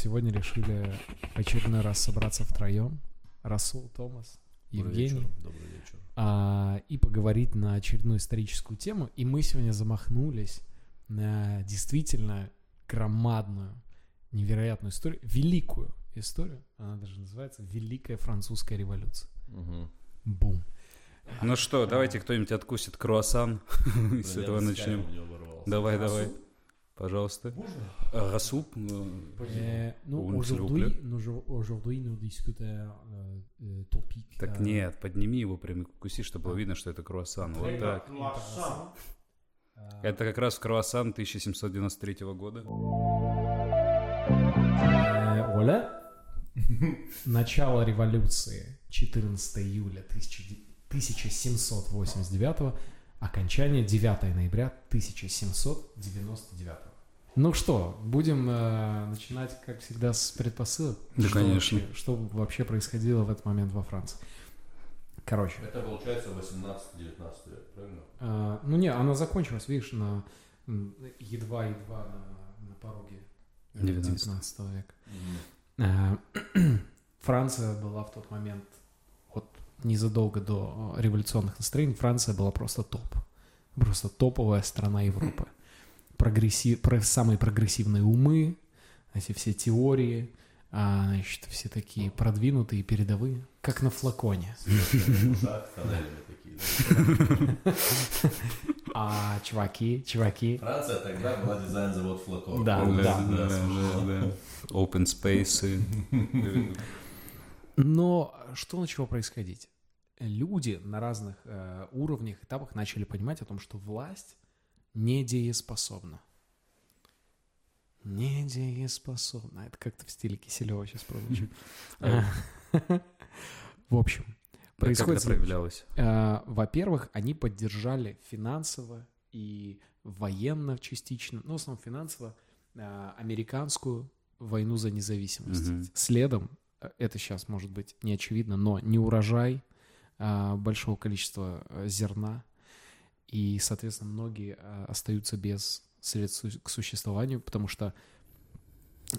сегодня решили в очередной раз собраться втроем. Расул, Томас, Добрый Евгений. вечер, Добрый вечер. а, и поговорить на очередную историческую тему. И мы сегодня замахнулись на действительно громадную, невероятную историю, великую историю. Она даже называется «Великая французская революция». Мгм. Бум. Ну что, давайте кто-нибудь откусит круассан. С этого начнем. Давай, давай. Пожалуйста. А, Расул? э, Euh, nous, Ou, s'il vous aujourd'hui, nous, aujourd'hui, nous discutons euh, euh, topic. Так euh, нет, подними его прям и куси, чтобы было видно, что это круассан. Вот так. Это как раз круассан 1793 года. Э, Оля. Начало революции 14 июля 1789, окончание 9 ноября 1799. Ну что, будем э, начинать, как всегда, с предпосылок? Да, Что конечно. вообще- что вообще происходило в этот момент во Франции? Короче, Это получается 18-19 век, правильно? э, ну не, она закончилась, видишь, на едва-едва на, на пороге э, 19. 19 века. Э, Франция была в тот момент, вот незадолго до революционных настроений, Франция была просто топ. Просто топовая страна Европы. Прогрессив, про, самые прогрессивные умы, эти все теории, а, значит, все такие продвинутые, передовые, как на флаконе. А чуваки, чуваки, Франция тогда была дизайн-завод флакон. Да, да, да. Open space. Но что начало происходить? Люди на разных э, уровнях, этапах начали понимать о том, что власть недееспособна. Недееспособна. Это как-то в стиле Киселева сейчас прозвучит. А. В общем, Как это происходит следующее. проявлялось? Э, Во-первых, они поддержали финансово и военно частично, ну, в основном финансово, э, американскую войну за независимость. Следом, э, это сейчас может быть не очевидно, но не урожай большого количества э, зерна, и, соответственно, многие э, остаются без средств к существованию, потому что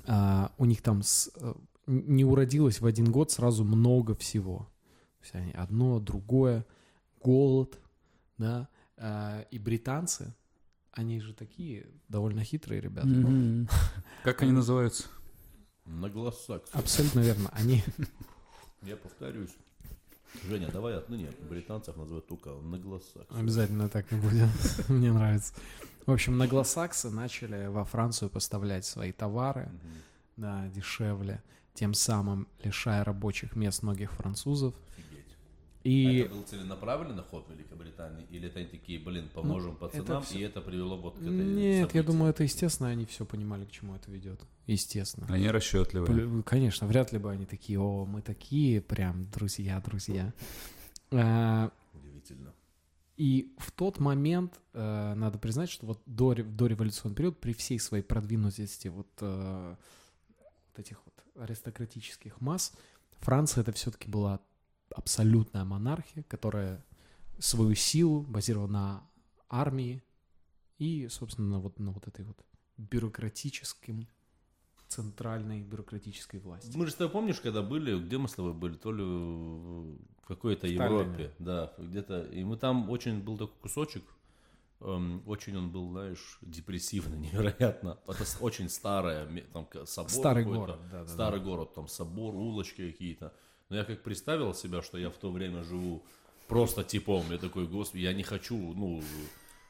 э, у них там с- э, не уродилось в один год сразу много всего. То есть они одно, другое, голод, да, э, и британцы, они же такие довольно хитрые ребята. Мгм. Как они называются? Наглосаксы. Абсолютно верно. Они, Я повторюсь. Женя, давай отныне британцев называют только наглосаксы. обязательно так и будет. Мне нравится. В общем, наглосаксы начали во Францию поставлять свои товары, да, дешевле, тем самым лишая рабочих мест многих французов. И Это был целенаправленный ход Великобритании? Или это они такие, блин, поможем пацанам, Ну, это всё- и это привело вот к этой нет, я событию? думаю, это естественно, они все понимали, к чему это ведет. Естественно. Они расчетливые. Конечно, вряд ли бы они такие, о, мы такие прям друзья, друзья. Э, Удивительно. И в тот момент э, надо признать, что вот до, до революционный период, при всей своей продвинутости вот, э, вот этих вот аристократических масс, Франция это все-таки была абсолютная монархия, которая свою силу базировала на армии и, собственно, на вот, на вот этой вот бюрократическим, центральной бюрократической власти. Мы же с тобой помнишь, когда были, где мы с тобой были, то ли в какой-то В Европе, да, где-то, и мы там очень был такой кусочек, эм, очень он был, знаешь, депрессивный, невероятно. Это очень старая, там собор Старый город, да-да-да. старый город, там собор, улочки какие-то. Но я как представил себя, что я в то время живу просто типом, я такой, господи, я не хочу, ну,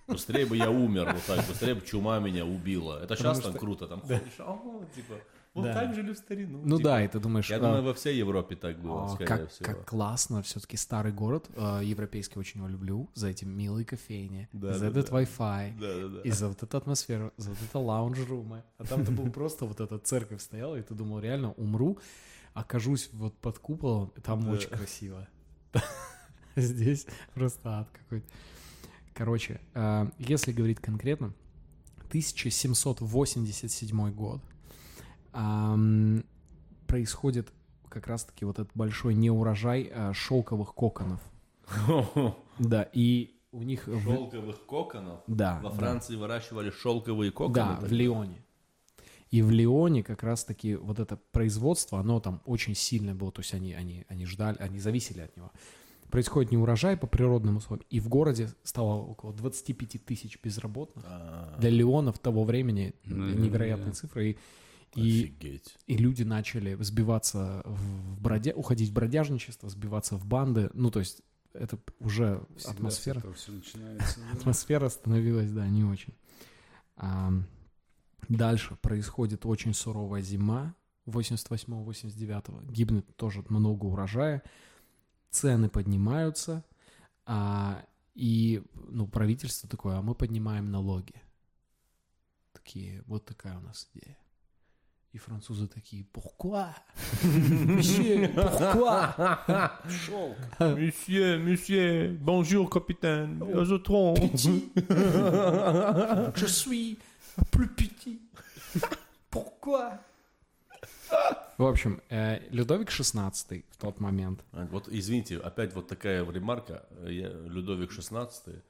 быстрее бы я умер, вот так, быстрее бы чума меня убила. Это сейчас Потому там что- круто, там ходишь, «Ага», типа, вот Да. так жили в старину. Ну типа. да, и ты думаешь, Я а, думаю, во всей Европе так было, А, скорее как, всего. как классно, все-таки старый город, э, европейский очень его люблю, за эти милые кофейни, Да, за да, этот да. Wi-Fi, Да, да, да. и за вот эту атмосферу, за вот это лаунж-румы. А там ты был просто, вот эта церковь стояла, и ты думал, реально умру, окажусь вот под куполом, там Да. очень красиво. Здесь просто ад какой-то. Короче, э, если говорить конкретно, 1787 год происходит как раз-таки вот этот большой неурожай э, шелковых коконов. Да, и у них... Шелковых коконов. Да, Во да. Франции выращивали шелковые Да, коконы. в Лионе. И в Лионе как раз-таки вот это производство, оно там очень сильное было, то есть они, они, они ждали, они зависели от него. Происходит неурожай по природным условиям, и в городе стало около 25 тысяч безработных. А, Для Леона в того времени Ну, невероятные да. цифры. И, и, Офигеть. и люди начали сбиваться в бродя... уходить в бродяжничество, сбиваться в банды. Ну, то есть это уже Всегда атмосфера. все начинается. да. Атмосфера становилась, да, не очень. А, дальше происходит очень суровая зима 88-89. Гибнет тоже много урожая. Цены поднимаются. а, и ну, правительство такое, а мы поднимаем налоги. Такие, вот такая у нас идея. И французы такие, pourquoi? Monsieur, pourquoi? Шелк. Месье, месье, bonjour, капитан. Trompe. Je suis plus petit. Pourquoi? В общем, э, Людовик XVI в тот момент. А, Вот, извините, опять вот такая ремарка. Я, Людовик XVI.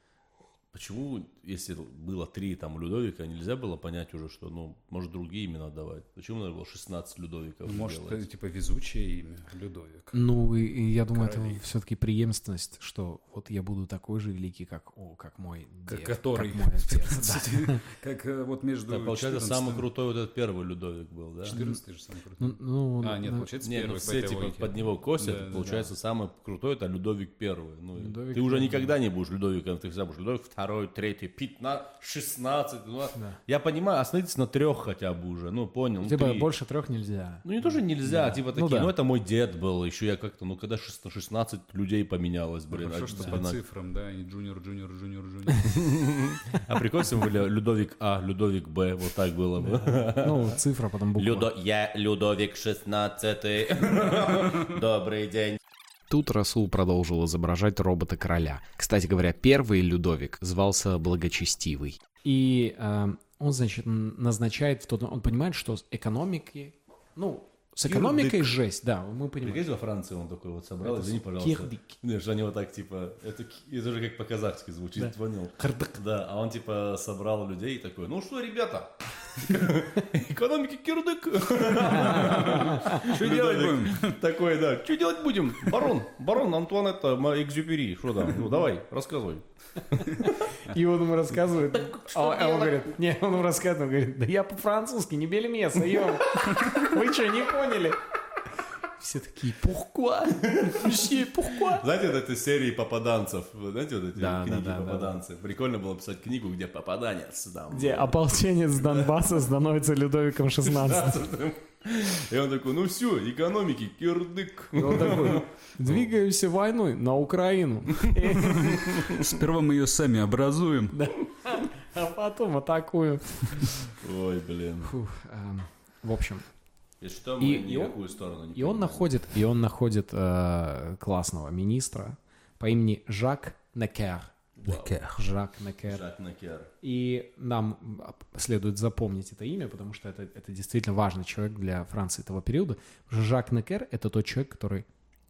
Почему, если было три там Людовика, нельзя было понять уже, что, ну, может, другие имена давать? Почему надо было 16 Людовиков Ну, Может, делать? это, типа везучее имя, Людовик. Ну, и, и я думаю, Короли. это все-таки преемственность, что вот я буду такой же великий, как, о, как мой Как дед, который. как мой отец. Да. Как э, вот между получается, 14 самый крутой вот этот первый Людовик был, да? 14 же самый крутой. Ну, ну, А, нет, получается, первый все типа под него косят, получается, самый крутой это Людовик первый. Ты уже никогда не будешь Людовиком, ты всегда будешь Людовик второй, третий, 15, 16. Ну, Да. Я понимаю, остановитесь на трех хотя бы уже, ну понял. ну, Типа три. больше трех нельзя. Ну не тоже нельзя, типа Ну такие, ну, да. это мой дед был, еще я как-то, ну когда 16 16 людей поменялось, блин, Хорошо, а, что по цифрам, да, и джуниор, джуниор, джуниор, джуниор. а прикольно, если бы были Людовик А, Людовик Б, вот так было бы. Ну, цифра, потом буква. Я Людовик 16 Добрый день. Тут Расул продолжил изображать робота-короля. Кстати говоря, первый Людовик звался Благочестивый. И э, он, значит, назначает в тот... Он понимает, что с экономикой... Ну, с экономикой жесть, да, мы понимаем. Прикинь, во Франции он такой вот собрал, Это извини, пожалуйста. кирдык. Знаешь, они вот так, типа, это, это же как по-казахски звучит, Да. понял? Кырдык. Да, а он, типа, собрал людей и такой, ну что, ребята, экономики кирдык. Что делать будем? Такой, да, что делать будем? Барон, барон Антуанетта Ма- Экзюпери, что там? Ну, давай, рассказывай. И он ему рассказывает. а, а он говорит, не, он ему рассказывает, он говорит, да я по-французски, не бели мясо, ё. Вы что, не поняли? Все такие, пухкуа? Месье, пухкуа? Знаете, вот этой серии попаданцев, знаете, вот эти Да, книги да, да, да, попаданцы? Прикольно было писать книгу, где попаданец там. Где ополченец Донбасса становится Людовиком 16. И он такой, ну все, экономики, кирдык. Он такой, двигаемся войной на Украину, Сперва мы ее сами образуем. а потом атакуем. Ой, блин. Фух, эм, В общем, И что И- мы и он- сторону не И он понимаем. находит, и он находит э, классного министра по имени Жак Некер. Жак Некер. Жак Накер. И нам следует запомнить это имя, потому что это, это действительно важный человек для Франции этого периода. Потому что Жак Некер — это тот человек, который,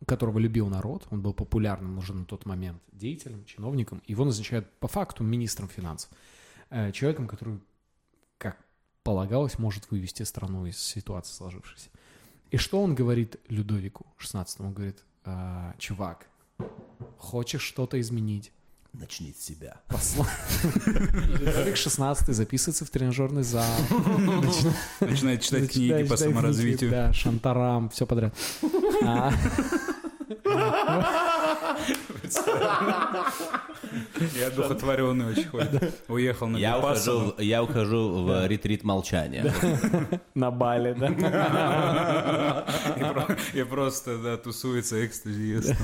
которого любил народ, он был популярным уже на тот момент деятелем, чиновником. Его назначают по факту министром финансов. Э, Человеком, который, полагалось, может вывести страну из ситуации сложившейся. И что он говорит Людовику XVI? Он говорит, «А, чувак, хочешь что-то изменить? Начни с себя. Посла- Людовик 16 записывается в тренажерный зал. начинает- Начинает читать начинает книги по саморазвитию. книги, Да, шантарам, все подряд. А, Я одухотворенный очень ходит. Уехал на Я ухожу, я ухожу в ретрит молчания. На Бали, да. И про- И просто, да, тусуется экстази ест.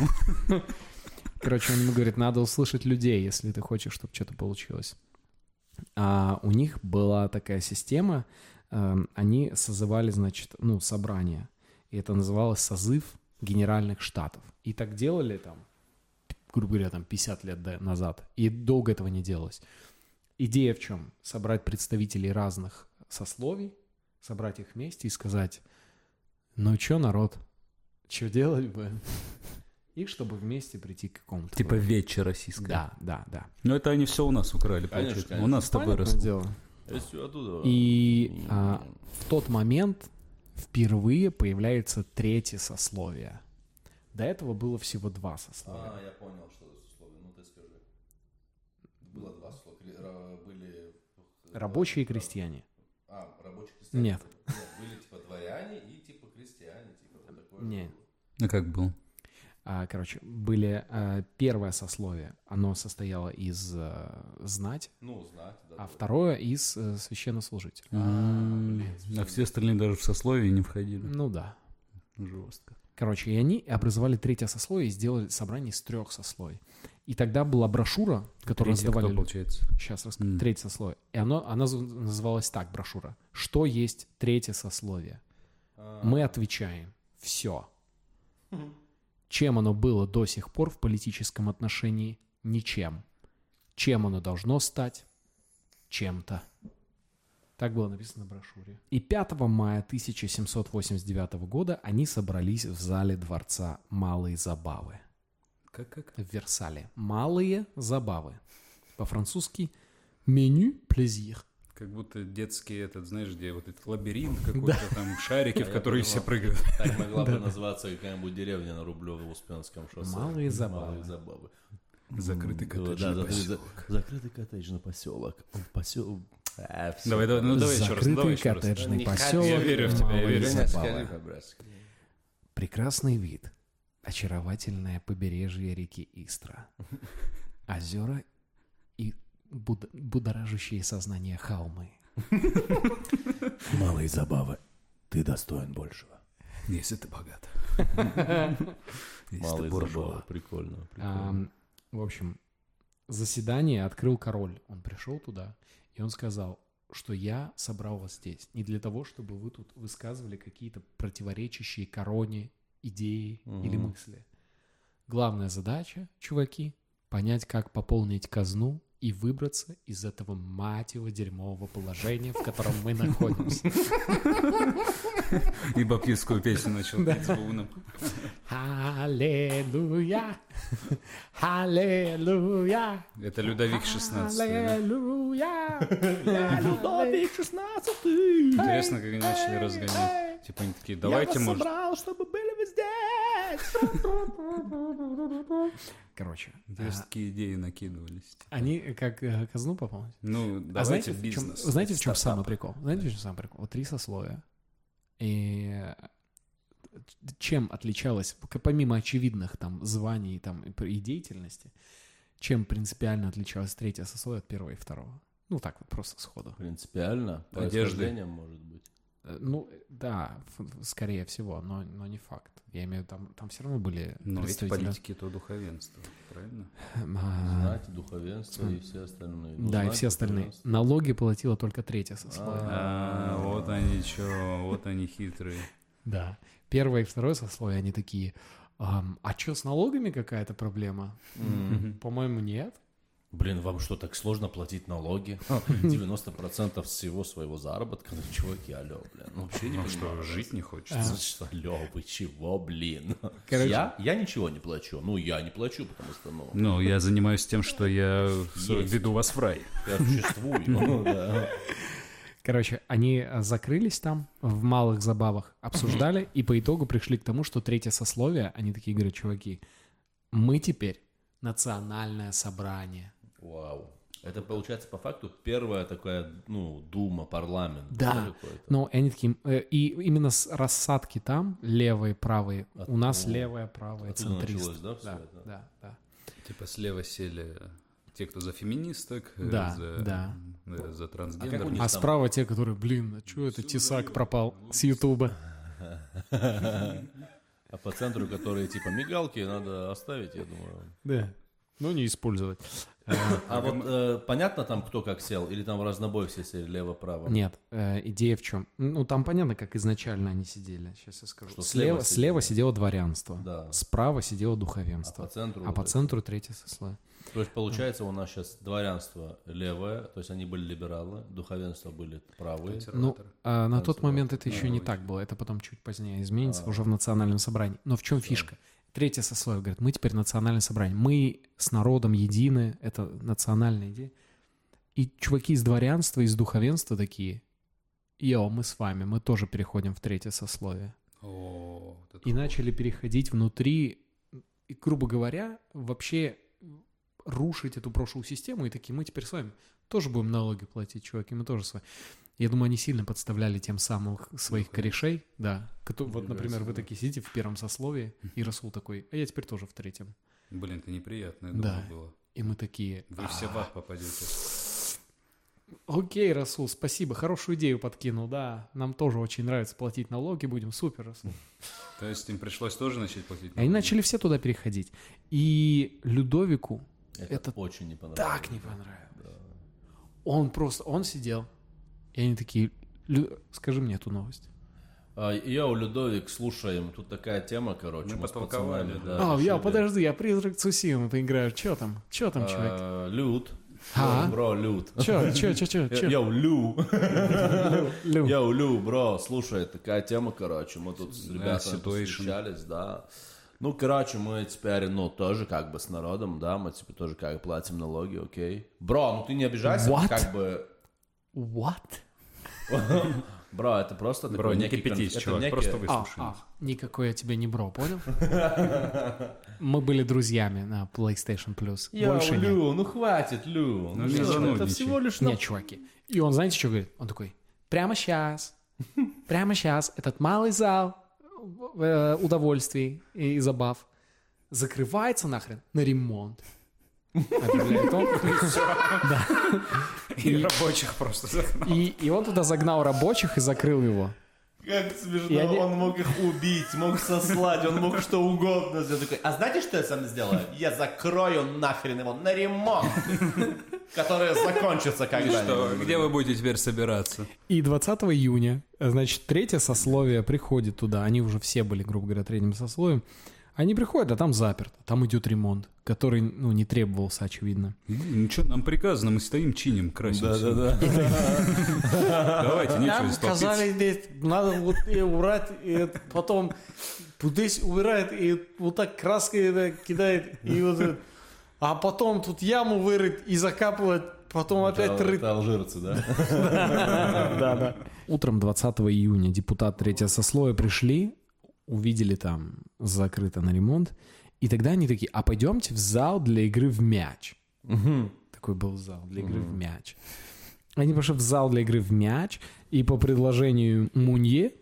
Короче, он ему говорит, надо услышать людей, если ты хочешь, чтобы что-то получилось. А у них была такая система, эм, они созывали, значит, ну, собрание. И это называлось созыв генеральных штатов. И так делали там, грубо говоря, там 50 лет назад. И долго этого не делалось. Идея в чем? Собрать представителей разных сословий, собрать их вместе и сказать, ну чё, народ, что делать бы? И чтобы вместе прийти к какому-то... Типа выводу. вечер российская. Да, да, да. Но это они все у нас украли, Конечно, получается. конечно. У нас с тобой оттуда. И а, в тот момент впервые появляется третье сословие. До этого было всего два сословия. А, я понял, что это условие. Ну, ты скажи. Было два ра- Были... Рабочие и крестьяне. А, рабочие крестьяне. Нет. Нет, были типа дворяне и типа крестьяне. Типа вот такое. Не. А как был? А, короче, были а, первое сословие, оно состояло из а, знать, Ну, знать, да. а да. второе из э, священнослужителей. М, А все остальные даже в сословие не входили. Ну да. Жестко. Короче, и они образовали третье сословие и сделали собрание из трех сословий. И тогда была брошура, которую Третье кто, раздавали... люди. получается? Сейчас расскажу. М. Третье сословие. И оно, она называлась так, брошюра. Что есть третье сословие? А, Мы отвечаем. Все. Чем оно было до сих пор в политическом отношении? Ничем. Чем оно должно стать? Чем-то. Так было написано в брошюре. И 5 мая 1789 года они собрались в зале дворца «Малые забавы» Как, как? в Версале. «Малые забавы». По-французски «меню плезир». Как будто детский этот, знаешь, где вот этот лабиринт какой-то, там шарики, в которые все прыгают. Так могла бы называться какая-нибудь деревня на Рублево-Успенском шоссе. Малые забавы. Малые забавы. Закрытый Да, коттеджный да, поселок. за- закрытый коттеджный поселок. Посел... А, всё. Давай, давай, ну давай еще раз, давай Закрытый раз. коттеджный Не поселок. Я верю в тебя, я «Малые верю. Скажи, забавы». скажи по-братски. Прекрасный вид. Очаровательное побережье реки Истра. Озера и буд- будоражащие сознание холмы. Малые забавы. Ты достоин большего. Если ты богат. Если ты Малые забавы. Прикольно. в общем, заседание открыл король. Он пришел туда, и он сказал, что я собрал вас здесь не для того, чтобы вы тут высказывали какие-то противоречащие короне идеи или Мгм. мысли. Главная задача, чуваки, понять, как пополнить казну и выбраться из этого мать его дерьмового положения, в котором мы находимся. И баптистскую песню начал петь с бубном. Аллилуйя! Аллилуйя! Это Людовик 16. Аллилуйя! Людовик 16 Интересно, как они начали разгонять. Типа они такие, давайте, может... чтобы были вы здесь! Короче, Интересно, а, такие идеи накидывались. они как э, казну пополнить. Ну, А давайте знаете, в чем, бизнес. знаете, в чем самый прикол? Знаете, в чем самый прикол? Вот три сословия. И чем отличалось, к- помимо очевидных там званий там, и деятельности, чем принципиально отличалось третье сословие от первого и второго? Ну, так вот, просто сходу. Принципиально. По Одежды. может быть. Э, Ну, да, ф- скорее всего, но, но не факт. Я имею в виду, там, там все равно были Но эти представители. политики то духовенство, правильно? А, Знать, духовенство и все остальные. Ну, Да, и все остальные. Налоги платило только третье сословие. А, вот они что, вот они хитрые. Да. Первое и второе сословие, они такие, «Ам, а что, с налогами какая-то проблема? По-моему, нет. Блин, вам что, так сложно платить налоги? 90% всего своего заработка. Ну, чуваки, алло, блин. Ну, вообще не Ну что, жить не хочется? Что, алло, вы чего, блин? Короче- Я, я ничего не плачу. Ну, я не плачу, потому что, ну, Ну, я занимаюсь тем, что я Есть. веду вас в рай. я существую. Ну, да. Короче, они закрылись там в малых забавах, обсуждали, и по итогу пришли к тому, что третье сословие, они такие говорят, чуваки, мы теперь национальное собрание. Вау. Это получается по факту первая такая, ну, дума, парламент. Да. Но они такие, э, и именно с рассадки там, левые, правые, От- у нас левое, правое, оттуда центрист. началось, да, да, это? да, да. Типа слева сели те, кто за феминисток, э, Да, за, да. э, за А трансгендер. А там- справа те, которые, блин, а что это Тесак пропал с Ютуба? А по центру, которые типа мигалки, надо оставить, я думаю. Да. Ну, не использовать. А вот э, понятно там, кто как сел? Или там в разнобой все сели лево-право? Нет, э, идея в чем? Ну, там понятно, как изначально они сидели. Сейчас я скажу. Что слева, слева слева сидело дворянство. Да. Справа сидело А духовенство. по центру? А вот по это. центру третье сословие. То есть получается у нас сейчас дворянство левое, то есть они были либералы, духовенство были правые. Ну, а на тот момент это еще не так было. Это потом чуть позднее изменится, А. уже в национальном собрании. Но в чем фишка? Третье сословие говорит, мы теперь национальное собрание. Мы с народом едины, это национальная идея. И чуваки из дворянства, из духовенства такие, йо, мы с вами, мы тоже переходим в третье сословие. О, вот И начали переходить внутри, и, грубо говоря, вообще рушить эту прошлую систему, и такие, мы теперь с вами тоже будем налоги платить, чуваки, мы тоже с вами. Я думаю, они сильно подставляли тем самым своих корешей, да. Вот, например, вы такие сидите в первом сословии, и Расул такой, а я теперь тоже в третьем. Блин, это неприятно, я Да. думаю, было. И мы такие, Вы все в ад попадете. окей, Расул, спасибо, хорошую идею подкинул, да, нам тоже очень нравится платить налоги, будем супер, Расул. То есть им пришлось тоже начать платить И Они налоги? начали все туда переходить. И Людовику Это, Это очень не понравилось. так не понравилось. Он просто, он сидел, и они такие, «Лю- скажи мне эту новость. А, Йоу, Людовик, слушаем, тут такая тема, короче, Мы мы, с пацанами, да. а, я, подожди, я призрак Цусимы поиграю. Чё там? Чё там, чувак? А, Люд. А? Бро, Люд. Чё, чё, чё, чё, чё? Йоу, Лю. Лю. Йоу, Лю, бро, слушай, такая тема, короче, мы тут с ребятами встречались, да. Ну, короче, мы теперь, ну, тоже как бы с народом, да, мы типа тоже как бы платим налоги, окей. Бро, ну ты не обижайся, What? как бы... What? Бро, это просто Бро, такой не некий кипятись, кон- это чувак, некий- просто А, выслушай. а, никакой я тебе не бро, понял? Мы были друзьями на PlayStation Plus. Йоу, Больше нет. Лю, ну хватит, Лю. Ну, Ну, не что, это всего лишь... Нет, чуваки. И он, знаете, что говорит? Он такой, прямо сейчас, прямо сейчас этот малый зал удовольствий и забав закрывается нахрен на ремонт. Объявляет он. И рабочих просто загнал. И он туда загнал рабочих и закрыл его. Как смешно, они- он мог их убить, мог сослать, он мог что угодно сделать. Такой, а знаете, что я сам сделаю? Я закрою нахрен его на ремонт, который закончится когда-нибудь. где вы будете теперь собираться? И 20 июня, значит, третье сословие приходит туда. Они уже все были, грубо говоря, третьим сословием. Они приходят, а там заперто. Там идет ремонт, который, ну, не требовался, очевидно. Ну что, нам приказано, мы стоим, чиним, красимся. Да-да-да. Давайте, нечего толпиться. здесь надо вот убрать, и потом здесь убирает, и вот так краской кидает, и вот. А потом тут яму вырыть и закапывать, потом опять Это рыть. это алжирцы, да? Да, да. Утром 20 июня депутат третьего сословия пришли, увидели там закрыто на ремонт, и тогда они такие, а пойдемте в зал для игры в мяч. Такой был зал для игры в мяч. Они пошли в зал для игры в мяч, и по предложению Мунье,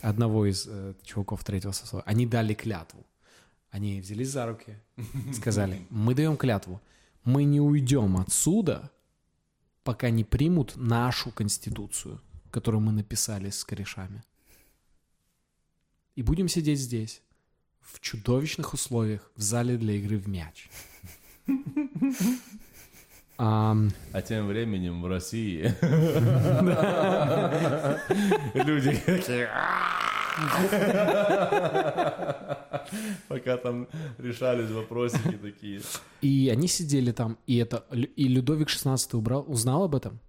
одного из э, чуваков третьего сословия, они дали клятву. Они взялись за руки, сказали, мы даем клятву, мы не уйдем отсюда, пока не примут нашу конституцию, которую мы написали с корешами. И будем сидеть здесь, в чудовищных условиях, в зале для игры в мяч. Ам, А тем временем в России люди такие, пока там решались вопросики такие. И они сидели там, и это и Людовик XVI убрал, узнал об этом,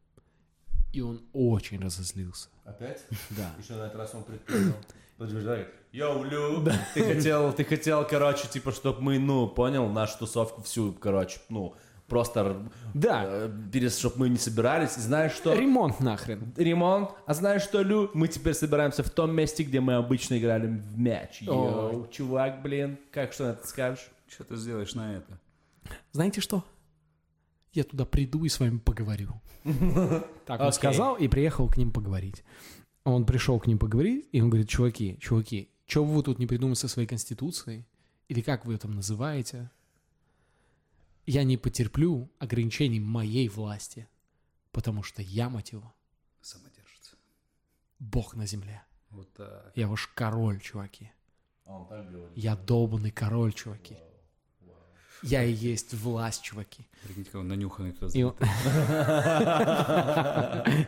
и он очень разозлился. Опять? Да. Еще на этот раз он предпринял. Подтверждает. Йоу, Лю, ты хотел, ты хотел, короче, типа, чтобы мы, ну, понял, нашу тусовку всю, короче, ну, просто, Да. чтобы мы не собирались. И знаешь что? Ремонт нахрен. Ремонт. А знаешь что, Лю? Мы теперь собираемся в том месте, где мы обычно играли в мяч. Йоу, чувак, блин, как что на это скажешь? Что ты сделаешь на это? Знаете что? Я туда приду и с вами поговорю. Так он сказал и приехал к ним поговорить. Он пришел к ним поговорить, и он говорит, чуваки, чуваки, что вы тут не придумали со своей конституцией? Или как вы ее там называете? Я не потерплю ограничений моей власти, потому что я, мать его, Самодержится. бог на земле. Вот так. Я ваш король, чуваки. А он так говорит. Я долбанный король, чуваки. Я и есть власть, чуваки. Прикиньте, как он нанюханный кто.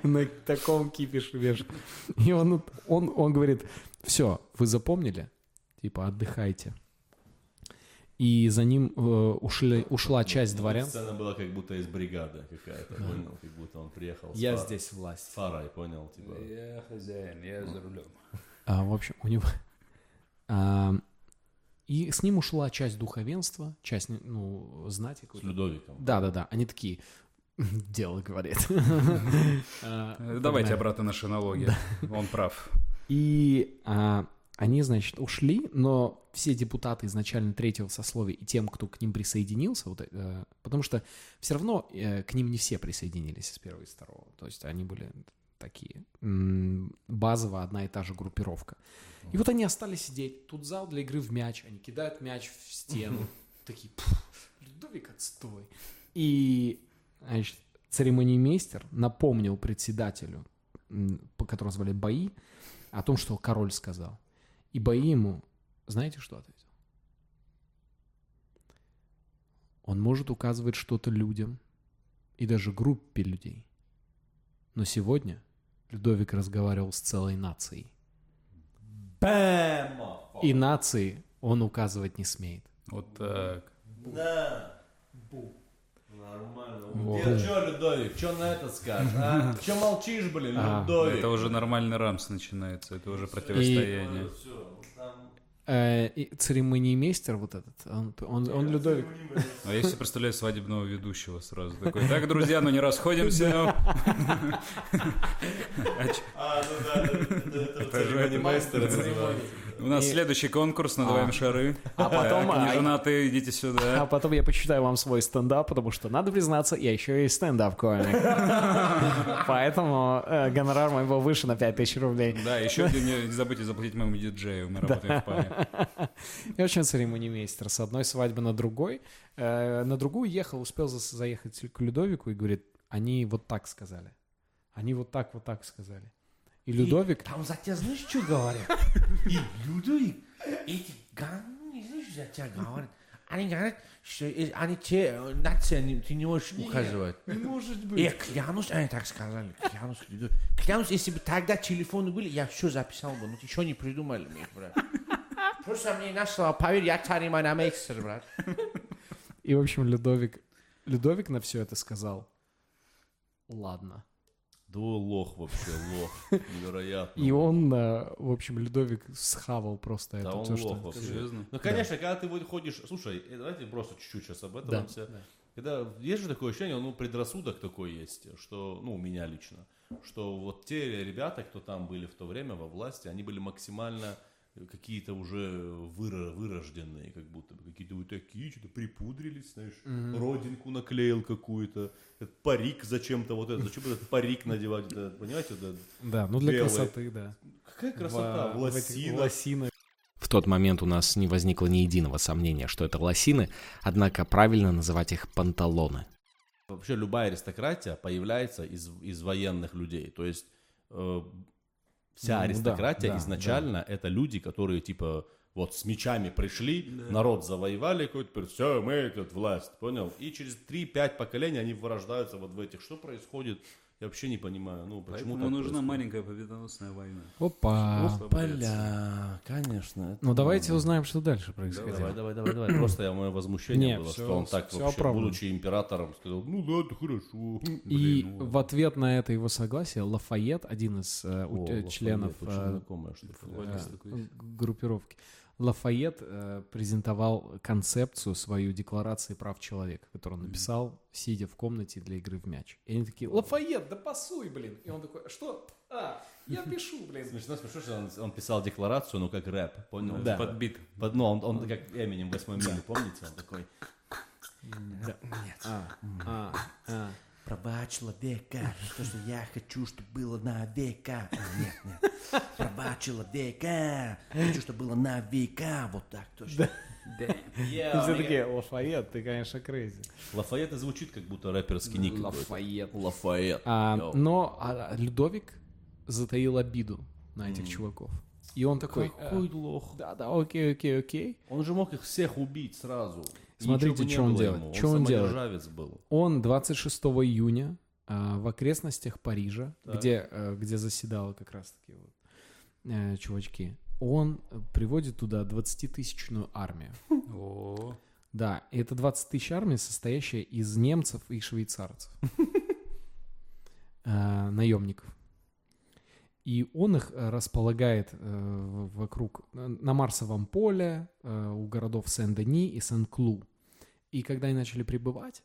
На таком кипише вешает. И он, он, он говорит, все, вы запомнили? Типа, отдыхайте. И за ним э, ушли, ушла часть дворян. Сцена была как будто из бригады какая-то, понял? Как будто он приехал с Я фар- здесь с власть. фарой, понял? Типа, Я хозяин, я за рулем. А, в общем, у него... А, и с ним ушла часть духовенства, часть, ну, знати. с. Людовиком. Да, да, да. Они такие, Дело говорит. А, Э, Давайте да. обратно на шинологию. Он прав. И а, они, значит, ушли, но все депутаты изначально третьего сословия и тем, кто к ним присоединился, вот, э, потому что все равно э, к ним не все присоединились из первого и второго. То есть они были такие базово одна и та же группировка. И вот они остались сидеть. Тут зал для игры в мяч. Они кидают мяч в стену. Такие, «Пф, Людовик, отстой. И, значит, церемониймейстер напомнил председателю, по которому звали Бои, о том, что король сказал. И Бои ему, знаете, что ответил? Он может указывать что-то людям и даже группе людей. Но сегодня Людовик разговаривал с целой нацией. Бэм! И нации он указывать не смеет. Вот так. Да. Нормально. Вот. Ты чё, Людовик, чё на это скажешь, а? Чё молчишь, блин, А, Людовик? Это уже нормальный рамс начинается, это уже противостояние. Всё, там- Э, и церемониймейстер вот этот, он, он, он Людовик. А я себе представляю свадебного ведущего сразу. Такой, так, друзья, ну не расходимся. ну». А А, ну да, это- церемонимейстер называется. У нас И- следующий конкурс, надуваем А. шары. А потом, Так, а, не женатые, идите а сюда. потом я почитаю вам свой стендап, потому что, надо признаться, я еще и стендап-комик. Поэтому э, гонорар мой был выше на 5000 рублей. Да, еще не забудьте заплатить моему диджею, мы работаем в паре. И очень церемониймейстер. С одной свадьбы на другой. Э, на другую ехал, успел за- заехать к Людовику и говорит, они вот так сказали. Они вот так, вот так сказали. И Людовик... Там за тебя знаешь, что говорят? И Людовик, эти говны, знаешь, за тебя говорят? Они говорят, что они те, на не- ты не можешь указывать. Не может быть. Я клянусь, они так сказали. Клянусь, Людовик. Клянусь, если бы тогда телефоны были, я все записал бы. Но ты что не придумали мне, брат? Просто мне нашла, поверь, я цариманамейстер, брат. И, в общем, Людовик... Людовик на все это сказал. Ладно. Да лох вообще, лох. Невероятно. И он, э, в общем, Людовик схавал просто Да это. он то, что- лох вообще. Серьезно? Ну, конечно, когда ты вот ходишь... Слушай, э, давайте просто чуть-чуть сейчас об этом Да, все. да. Когда есть же такое ощущение, ну, предрассудок такой есть, что, ну, у меня лично, что вот те ребята, кто там были в то время во власти, они были максимально какие-то уже выра- вырожденные, как будто бы какие-то вот такие, что-то припудрились, знаешь, родинку наклеил какую-то, этот парик зачем-то, вот это, зачем этот парик надевать, да, понимаете, да, Да, ну для Белый. красоты, да. какая красота, в, в этих лосинах. лосинах. В тот момент у нас не возникло ни единого сомнения, что это лосины, однако правильно называть их панталоны. Вообще любая аристократия появляется из, из военных людей. То есть э, вся Ну да, аристократия да, изначально это люди, которые типа вот с мечами пришли, народ завоевали какой-то, все, мы этот власть, понял? И через 3-5 поколений они вырождаются вот в этих. Что происходит? Я вообще не понимаю. Ну, почему Поэтому так нужна происходит? маленькая победоносная война. Опа. Опаля, конечно. это Ну давайте узнаем, что дальше происходило. Давай, давай, давай, давай. Просто я, мое возмущение Не, было, всё- что он так всё вообще, оправдано. будучи императором, сказал, ну ладно, хорошо. И Блин, ну в ответ на это его согласие Лафайет, один из э, у- О, э, Лафайет, членов э, знакомое э, группировки, Лафайет э, презентовал концепцию свою декларации прав человека, которую он написал, сидя в комнате для игры в мяч. И они такие, Лафайет, да пасуй, блин. И он такой, что? А, я пишу, блин. Смешно, смешно, что он, он писал декларацию, ну как рэп, понял? Да. Подбит. Под- ну, он, он как Эминем в восьмой миле, помните? Он такой, А, а, а. Права человека, то, что я хочу, чтобы было на века. Нет, нет. Права человека, хочу, чтобы было на века. Вот так точно. И все такие, Лафайет, ты, конечно, crazy. Лафайет звучит как будто рэперский ник. Лафайет. Лафайет. А, но а, Людовик затаил обиду на этих чуваков. И он такой, Какой лох. да, да, окей, окей, окей. Он же мог их всех убить сразу. Смотрите, что он делает. ему. Что он делает? был. Он 26 июня а, в окрестностях Парижа, Так. где, э, где заседала как раз-таки вот, э, чувачки, он приводит туда 20-тысячную армию. Да, это 20 тысяч армия, состоящая из немцев и швейцарцев. Э, Наемников. И он их э, располагает э, вокруг, э, на Марсовом поле, у городов Сен-Дени и Сен-Клу. И когда они начали прибывать,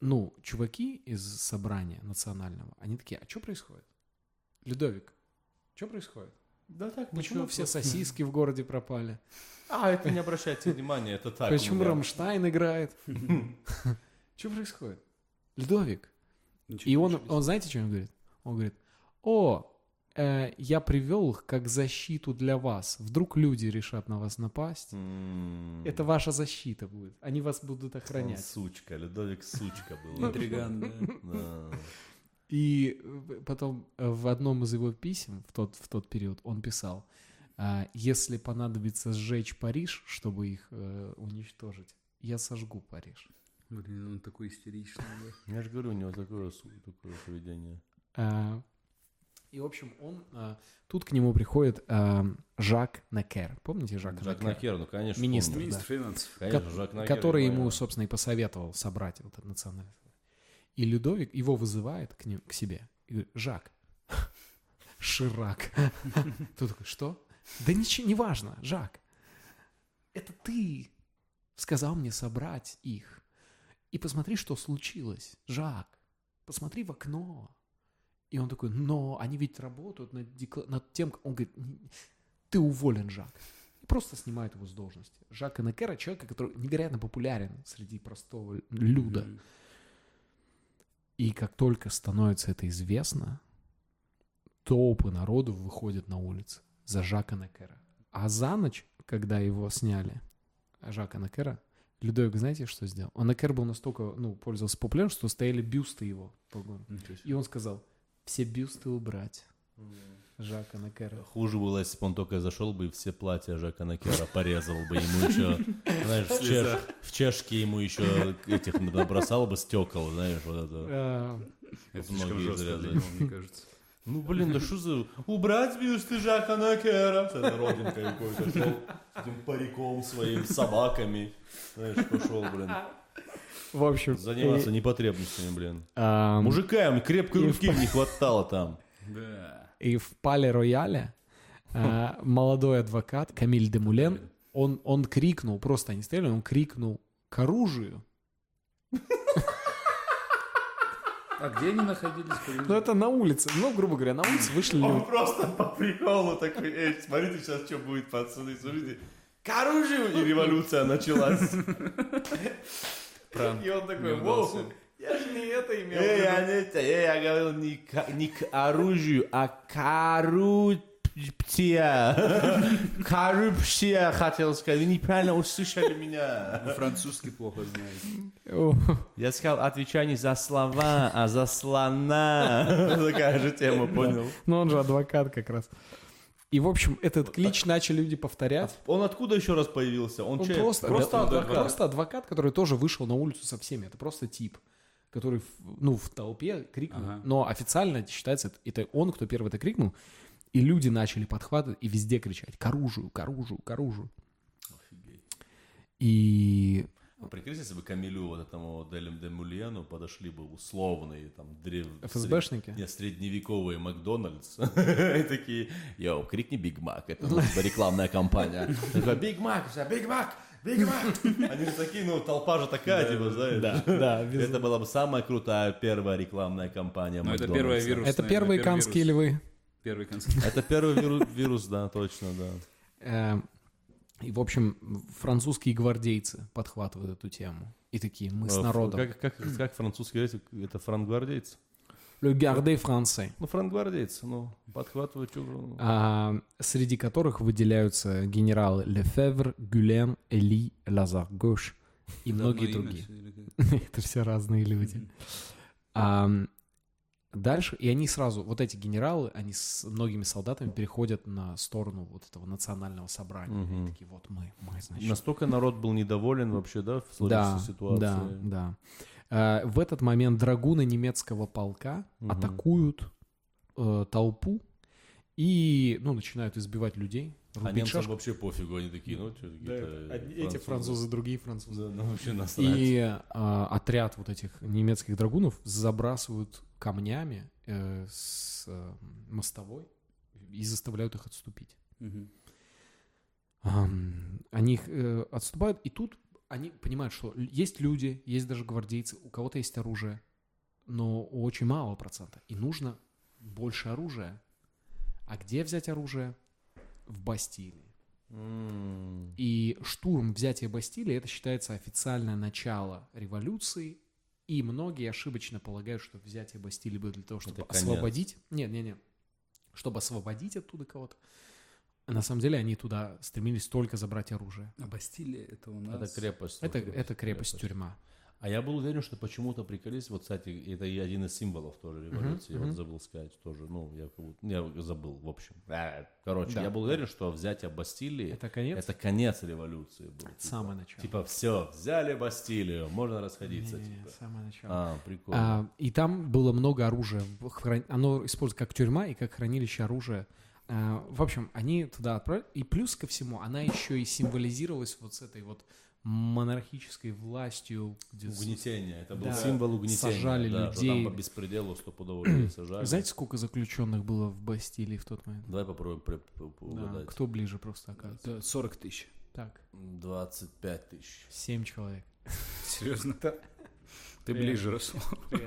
ну, чуваки из собрания национального, они такие, а что происходит? Людовик, что происходит? Да так, Почему ничего, все просто- сосиски в городе пропали? А, это не обращайте внимания, это так. Почему меня. Рамштайн играет? Что происходит? Людовик. И он, он, знаете, что он говорит? Он говорит, о, э, я привел их как защиту для вас. Вдруг люди решат на вас напасть. М, Это ваша защита будет. Они вас будут он охранять. сучка, Людовик сучка был. Интриган, да. И э, потом э, в одном из его писем в тот, в тот период он писал, а, если понадобится сжечь Париж, чтобы их э, уничтожить, я сожгу Париж. Блин, он такой истеричный. да. Я же говорю, у него такое, такое поведение. А, И, в общем, он... а, Тут к нему приходит а, Жак Некер. Помните Жак, Жак Некер? Накер, ну, конечно. Министр. помню. Министр финансов. Конечно, Ко- Жак Накер, который ему, собственно, и посоветовал собрать вот этот национальный. И Людовик его вызывает к, ним, к себе и говорит, Жак, Ширак. Тут такой, что? Да ничего, не важно, Жак. Это ты сказал мне собрать их. И посмотри, что случилось. Жак, посмотри в окно. И он такой, но они ведь работают над, декла- над тем... как-» Он говорит, «Н- ты уволен, Жак. И просто снимает его с должности. Жака Некера, человека, который невероятно популярен среди простого люда. И как только становится это известно, толпы народу выходят на улицы за Жака Некера. А за ночь, когда его сняли, Жака Некера, Людовик, знаете, что сделал? Он Некер был настолько, ну, пользовался популярностью, что стояли бюсты его. И он сказал, все бюсты убрать. Жака Некера. Хуже было, если бы он только зашел бы и все платья Жака Накера порезал бы. Ему еще, знаешь, в, чеш- в чешке ему еще этих набросал бы стекол, знаешь, вот это. А, Это многие слишком жестко для него, мне кажется. Ну, блин, да что за... Убрать бюсты Жака Накера. С этой родинкой какой-то шел, с этим париком своим, с собаками. Знаешь, пошел, блин, В общем, заниматься и, непотребностями, блин. ам, Мужикам крепкой и руки не хватало там. Да. И в Пале Рояле а, молодой адвокат Камиль де Мулен, он, он крикнул, просто они стояли, он крикнул к оружию. А где они находились? Ну, это на улице. Ну, грубо говоря, на улице вышли Он люди. просто по приколу такой, эй, смотрите сейчас, что будет, пацаны, смотрите. К оружию! И революция началась. И он такой, воу. Я же не это имел эй, я, не, это, эй, я говорил не к, не к оружию, а коррупция. Коррупция, хотел сказать. Вы неправильно услышали меня. Вы французский плохо знаете. Я сказал, отвечай не за слова, а за слона. Такая же тема, понял? Ну, он же адвокат как раз. И, в общем, этот клич начали люди повторять. Он откуда еще раз появился? Он, Он че- просто, просто да, адвокат. просто адвокат, который тоже вышел на улицу со всеми. Это просто тип, который ну, в толпе крикнул. Ага. Но официально считается, это, он, кто первый это крикнул. И люди начали подхватывать и везде кричать «К оружию! К оружию! К оружию!» И А Прикинь, если бы Камилю, вот этому Делем де Мульену подошли бы условные, там, древ... ФСБшники? сред- Нет, средневековые Макдональдс. И такие, йоу, крикни Биг Мак, это ну, типа рекламная кампания. Такой, Биг Мак, все, Биг Мак, Биг Мак. Они же такие, ну, толпа же такая, типа, знаешь. да, да, Это была бы самая крутая первая рекламная кампания Ну, это Макдональдса. первая вирус. это первые канские львы. Первый концерт. Это первый виру- вирус, да, точно, да. И, в общем, французские гвардейцы подхватывают эту тему. И такие, мы с Э, народом. Как, как, как французский это франгвардейцы. Le garde français. Ну, франгвардейцы, ну, подхватывают ну. а, среди которых выделяются генералы Лефевр, Гюлен, Эли, Лазар Гош и многие другие. Это все разные люди. Дальше, и они сразу, вот эти генералы, они с многими солдатами переходят на сторону вот этого национального собрания. Мгм. Они такие, вот мы, мы, значит. Настолько народ был недоволен вообще, да, в Да, сложившейся ситуации. да, да. А, в этот момент драгуны немецкого полка Мгм. атакуют э, толпу и, ну, начинают избивать людей. А рубить немцам шашками. вообще пофигу, они такие, ну, что, какие-то Одни- эти французы, другие французы. Да, ну, вообще насрать. И а, отряд вот этих немецких драгунов забрасывают камнями э, с э, мостовой и заставляют их отступить. Мгм. Ам, Они их, э, отступают, и тут они понимают, что есть люди, есть даже гвардейцы, у кого-то есть оружие, но у очень малого процента. И нужно больше оружия. А где взять оружие? В Бастилии. И штурм взятия Бастилии это считается официальное начало революции. И многие ошибочно полагают, что взятие Бастилии было для того, чтобы Это конец. освободить. Нет, нет, нет. Чтобы освободить оттуда кого-то. На самом деле они туда стремились только забрать оружие. А Бастилия это у нас... Это крепость. Это, Вот это крепость, тюрьма. А я был уверен, что почему-то приколись, вот, кстати, это и один из символов тоже революции, я мгм. вот забыл сказать тоже, ну, я, как будто- я забыл, в общем. А, Короче, Да, я был уверен, что взятие Бастилии, Это конец? это конец революции был. типа. самое начало. Типа, все, взяли Бастилию, можно расходиться, Не-не-не, типа. самое начало. А, прикольно. А, и там было много оружия. Оно используется как тюрьма и как хранилище оружия. А, в общем, они туда отправили. И плюс ко всему, она еще и символизировалась вот с этой вот монархической властью. где Угнетение, это был Да. символ угнетения. Сажали да, что людей. Там по беспределу стопудово людей сажали. Знаете, сколько заключенных было в Бастилии в тот момент? Давай попробуем при- п- Да, угадать. кто ближе просто оказывается? Да, 40 тысяч. Так, 25 тысяч. семь человек. Серьезно? Ты ближе. Ты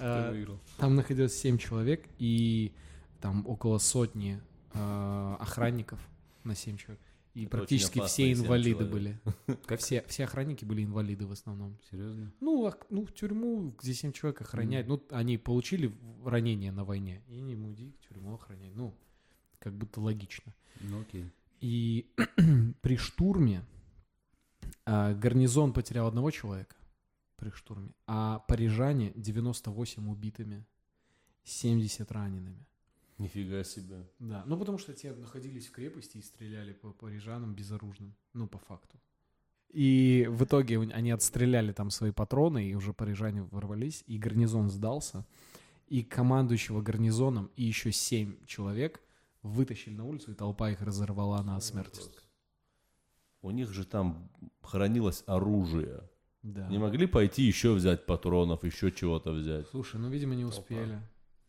А. Там находилось 7 человек и там около сотни э, охранников на 7 человек. И Это практически все инвалиды были. Все, все охранники были инвалиды в основном. Серьезно? Ну, ах- ну, в тюрьму, где 7 человек охранять. Ну, они получили ранения на войне. И не муди, тюрьму охранять. Ну, как будто логично. Ну окей. И при штурме а, гарнизон потерял одного человека при штурме, а парижане 98 убитыми, 70 ранеными. Нифига себе. Да, ну потому что те находились в крепости и стреляли по парижанам безоружным, ну по факту. И в итоге они отстреляли там свои патроны, и уже парижане ворвались, и гарнизон сдался. И командующего гарнизоном и еще семь человек вытащили на улицу, и толпа их разорвала на смерть. У них же там хранилось оружие. Да. Не могли пойти еще взять патронов, еще чего-то взять. Слушай, ну, видимо, не успели.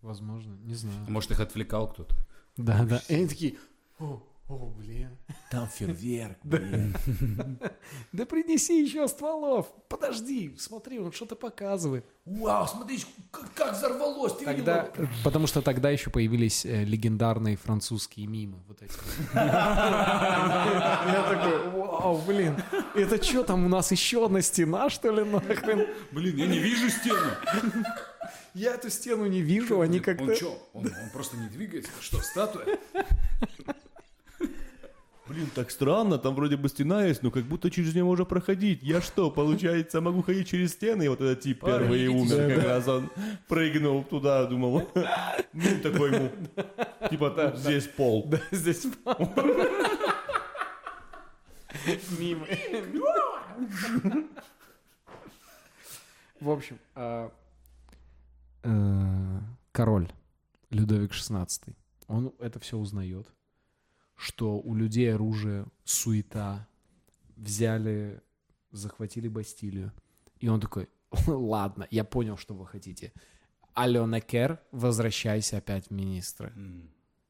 Возможно, не знаю. А может их отвлекал кто-то? Да, да. И они такие, о, о, блин. Там фейерверк, Да принеси еще стволов. Подожди, смотри, он что-то показывает. Вау, смотри, как, как взорвалось, ты Тогда, потому что тогда еще появились э, легендарные французские мимы. Вот эти. Я такой, вау, блин, это что там у нас еще одна стена, что ли, нахрен? Блин, я не вижу стену. Я эту стену не вижу, они Он как-то... что? Он, он просто не двигается? Что, статуя? Блин, так странно, там вроде бы стена есть, но как будто через нее можно проходить. Я что, получается, могу ходить через стены? И вот этот тип первый и умер, как раз он прыгнул туда, думал. Ну, такой ему, типа, здесь пол. Да, здесь мимы. В общем, а, э, король Людовик XVI, он это все узнает, что у людей оружие, суета, взяли, захватили Бастилию. И он такой, ладно, я понял, что вы хотите. Алена Кер, возвращайся опять в министры.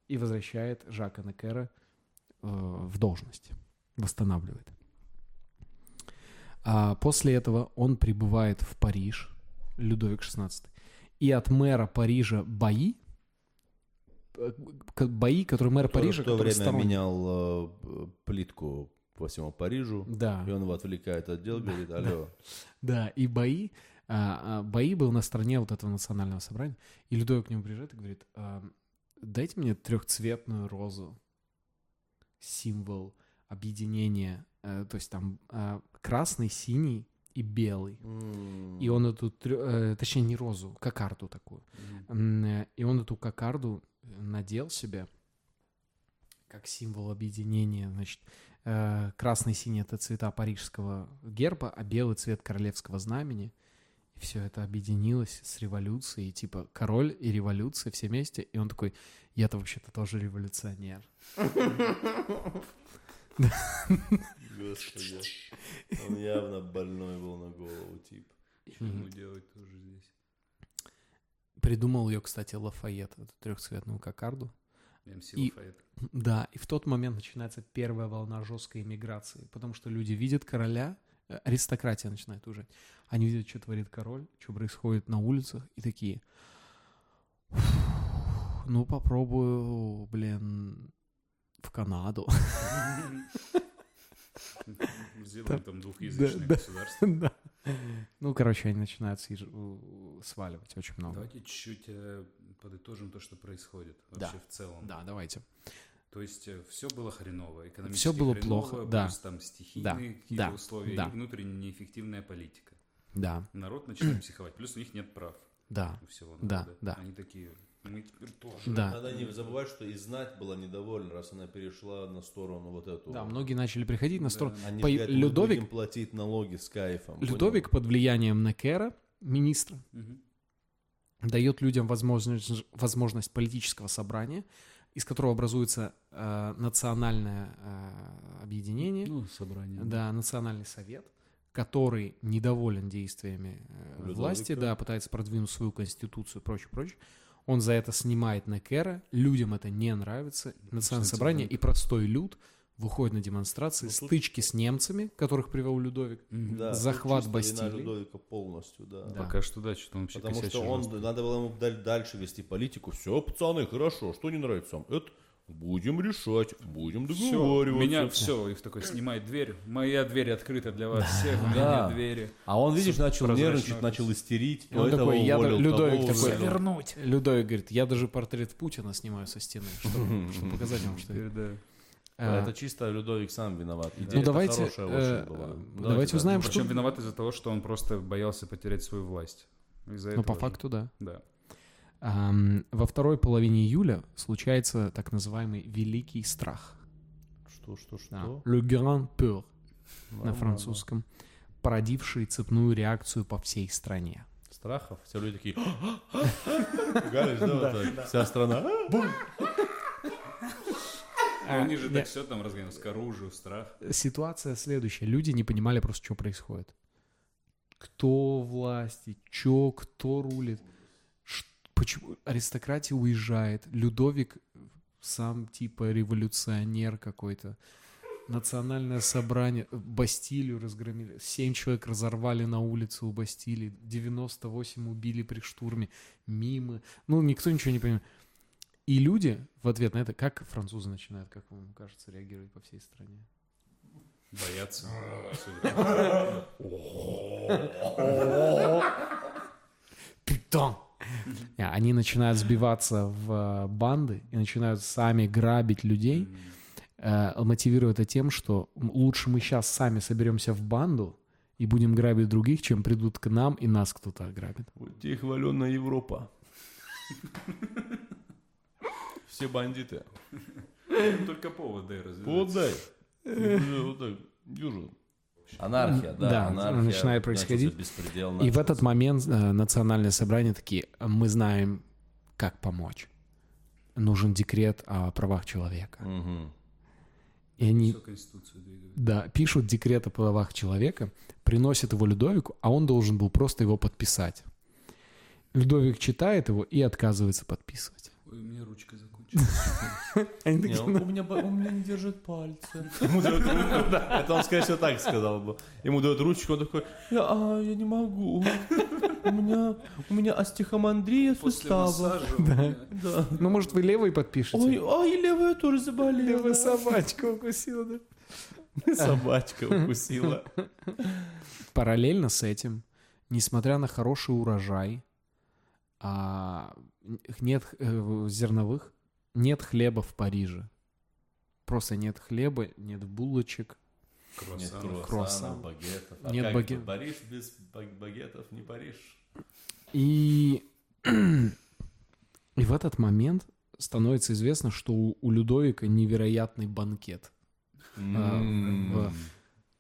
И возвращает Жака Некера э, в должность, восстанавливает. А после этого он прибывает в Париж, Людовик XVI, и от мэра Парижа бои, э, бои, которые мэр Парижа, в то время сторонник- менял э, плитку по всему Парижу. Да. И он его отвлекает от дел, говорит, алло. Да, и бои, а, а, бои был на стороне вот этого национального собрания. И Людовик к нему приезжает и говорит, а, дайте мне трехцветную розу, символ объединения, э, то есть там а, красный, синий и белый. И он эту, э, точнее не розу, кокарду такую. Э, И он эту кокарду надел себе как символ объединения, значит, э, красный и синий это цвета парижского герба, а белый цвет королевского знамени. И все это объединилось с революцией, типа король и революция все вместе. И он такой, я-то вообще-то тоже революционер. Господи. Он явно больной был на голову, тип. Что ему делать тоже здесь? Придумал ее, кстати, Лафайет, эту трехцветную кокарду. МС И- Лафайет. Да, и в тот момент начинается первая волна жесткой иммиграции, потому что люди видят короля, э, аристократия начинает уже. Они видят, что творит король, что происходит на улицах, и такие, «Фух, ну попробую, блин, в Канаду. Сделаем там двухязычное да. государство. Да. Ну, короче, они начинают сваливать очень много. Давайте чуть-чуть э, подытожим то, что происходит Да. вообще в целом. Да, давайте. То есть все было хреново, экономически Всё было хреново, плохо, да. плюс там стихийные Да, какие-то да, условия да. и внутренне неэффективная политика. Да, Народ начинает психовать, плюс у них нет прав да, у всего Да, да. Они такие, мы теперь тоже. да. Надо не забывать, что и знать была недовольна, раз она перешла на сторону вот эту. Да, многие начали приходить на сторону. Они По- говорят, Людовик, будем платить налоги с кайфом. Людовик под влиянием Некера, министра, Мгм. дает людям возможность, возможность политического собрания, из которого образуется э, национальное э, объединение, Ну, собрание. да, национальный совет, который недоволен действиями э, Людовика. власти, да, пытается продвинуть свою конституцию и прочее, прочее. Он за это снимает Некера, людям это не нравится, национальное собрание и простой люд выходит на демонстрации, Ну, тут- стычки с немцами, которых привел Людовик. Да, захват Бастилии. Людовика полностью, да. Да. Пока что да, что он вообще Потому что он, жестко. надо было ему даль- дальше вести политику. Все, пацаны, хорошо, что не нравится вам? Это будем решать, будем договариваться. меня все, и такой снимает дверь. Моя дверь открыта для вас всех, у меня Да. нет двери. А он, видишь, начал нервничать, начал истерить. И он такой, я да- Людовик того такой. Вернуть. Людовик говорит, я даже портрет Путина снимаю со стены, чтобы, чтобы показать вам, что... Да. А, Это чисто Людовик сам виноват. Ну Идея давайте, хорошая э, была. давайте узнаем, Причем что... виноват из-за того, что он просто боялся потерять свою власть. Ну, по факту, да. Да. Во второй половине июля случается так называемый Великий Страх. Что, что, Да. что? Le Grand Peur на Нормально. французском, породивший цепную реакцию по всей стране. Страхов. Все люди такие... Пугались, да? Вся страна. А они же так все там разгонялись к оружию, страх. Ситуация следующая. Люди не понимали просто, что происходит. Кто власти, чё, кто рулит. Почему аристократия уезжает? Людовик сам типа революционер какой-то. Национальное собрание, Бастилию разгромили, 7 человек разорвали на улице у Бастилии, 98 убили при штурме, мимы. Ну, никто ничего не понимает. И люди в ответ на это, как французы начинают, как вам кажется, реагировать по всей стране? Боятся. Питон! Они начинают сбиваться в э, банды и начинают сами грабить людей, э, мотивируя это тем, что лучше мы сейчас сами соберемся в банду и будем грабить других, чем придут к нам и нас кто-то ограбит. Вот тебе хваленная Европа. Все бандиты. Только повод дай развиваться. Вот дай. Вот так. Дюжу. Анархия, да, Да, анархия. начинает происходить. начался беспредел, И в этот момент э, национальное собрание такие, мы знаем, как помочь. Нужен декрет о правах человека. Мгм. И они. Да, пишут декрет о правах человека, приносят его Людовику, а он должен был просто его подписать. Людовик читает его и отказывается подписывать. Ой, у меня ручка закончилась. Они такие, он- «Ну, у, меня, у меня не держит пальцы. Ему дают ручку. Это он, скорее всего, так сказал бы. Ему дают ручку, он такой, я, а, я не могу. У меня, у меня остеохондрия После сустава. меня- Да. ну, может, вы левой подпишете? Ой, ой, левая тоже заболела. Левая собачка укусила, да? Собачка укусила. Параллельно с этим, несмотря на хороший урожай, а, нет э, зерновых, нет хлеба в Париже. Просто нет хлеба, нет булочек. Нет Круассанов. круассанов, Круассан. багетов. А Нет как багет-? Париж без баг- багетов не Париж. И, и в этот момент становится известно, что у, у Людовика невероятный банкет М. в,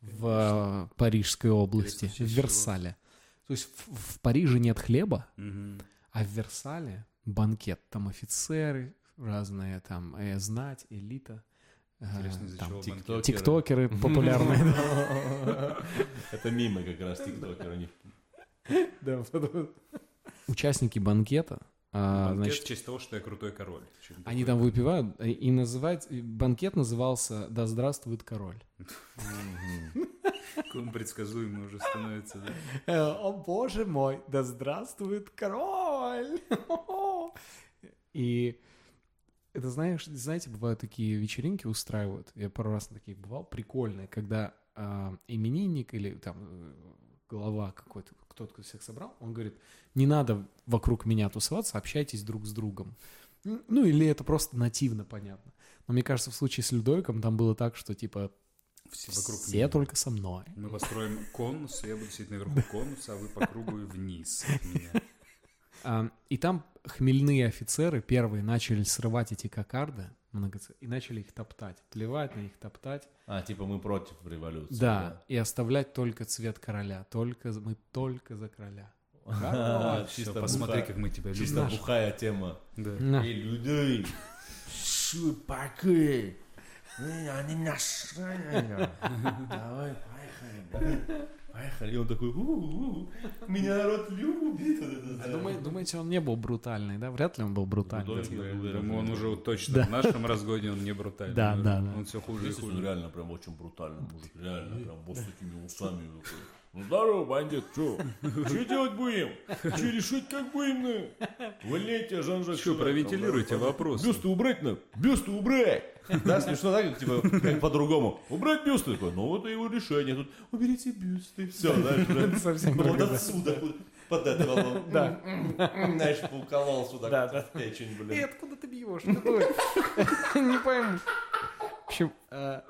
в Парижской области, Интересно, в Версале. То есть в, в Париже нет хлеба, Мгм. а в Версале банкет. Там офицеры разные, там э, знать, элита. э, Интересно, из-за там чего тик- банкет? тиктокеры популярные. Это мимо как раз тиктокер у них. Да, Участники банкета, а, Банкет в честь того, что я крутой король. Они там выпивают, и- и называть... Банкет назывался «Да здравствует король». Какой предсказуемый уже становится, да? Э, О боже мой, да здравствует король! И это знаешь, знаете, бывают такие вечеринки устраивают. Я пару раз на таких бывал, прикольные, когда а, именинник или там э, глава какой-то, кто-то кто всех собрал, он говорит, не надо вокруг меня тусоваться, общайтесь друг с другом. Ну, или это просто нативно понятно. Но мне кажется, в случае с Людовиком там было так, что типа Все вокруг все меня. только со мной. Мы построим конус, я буду сидеть наверху конуса, а вы по кругу и вниз от меня. И там хмельные офицеры первые начали срывать эти кокарды и начали их топтать, плевать на них, топтать. А, типа мы против революции. Да, и оставлять только цвет короля, только мы только за короля. А, Чисто посмотри, как мы тебя Чисто любим. бухая тема. Да. Эй, людей! Шупаки. Они насрали. Давай, поехали. Поехали. И он такой, «У-у-у, меня народ любит. А думаете, он не был брутальный, да? Вряд ли он был брутальный. Типа. Думаю, он уже точно Да. в нашем разгоне он не брутальный. Да, да, да. Он все хуже и хуже. реально прям очень брутальный мужик. Реально прям вот с такими усами. Ну здорово, бандит, чё? Что делать будем? Что решить как будем? ну? Валяйте, Жан-Жак. Чё, провентилируйте там, да, вопросы. Бюсты убрать на, бюсты убрать. Да, смешно, так, как, типа, как по-другому. Убрать бюсты. Такой, ну вот и его решение. Тут уберите бюсты. Все, знаешь, уже. Совсем Ну, вот отсюда, под этого. Да. Знаешь, уколол сюда. Да, да. Печень, Эй, блин. откуда ты бьешь? Не пойму. В общем, э,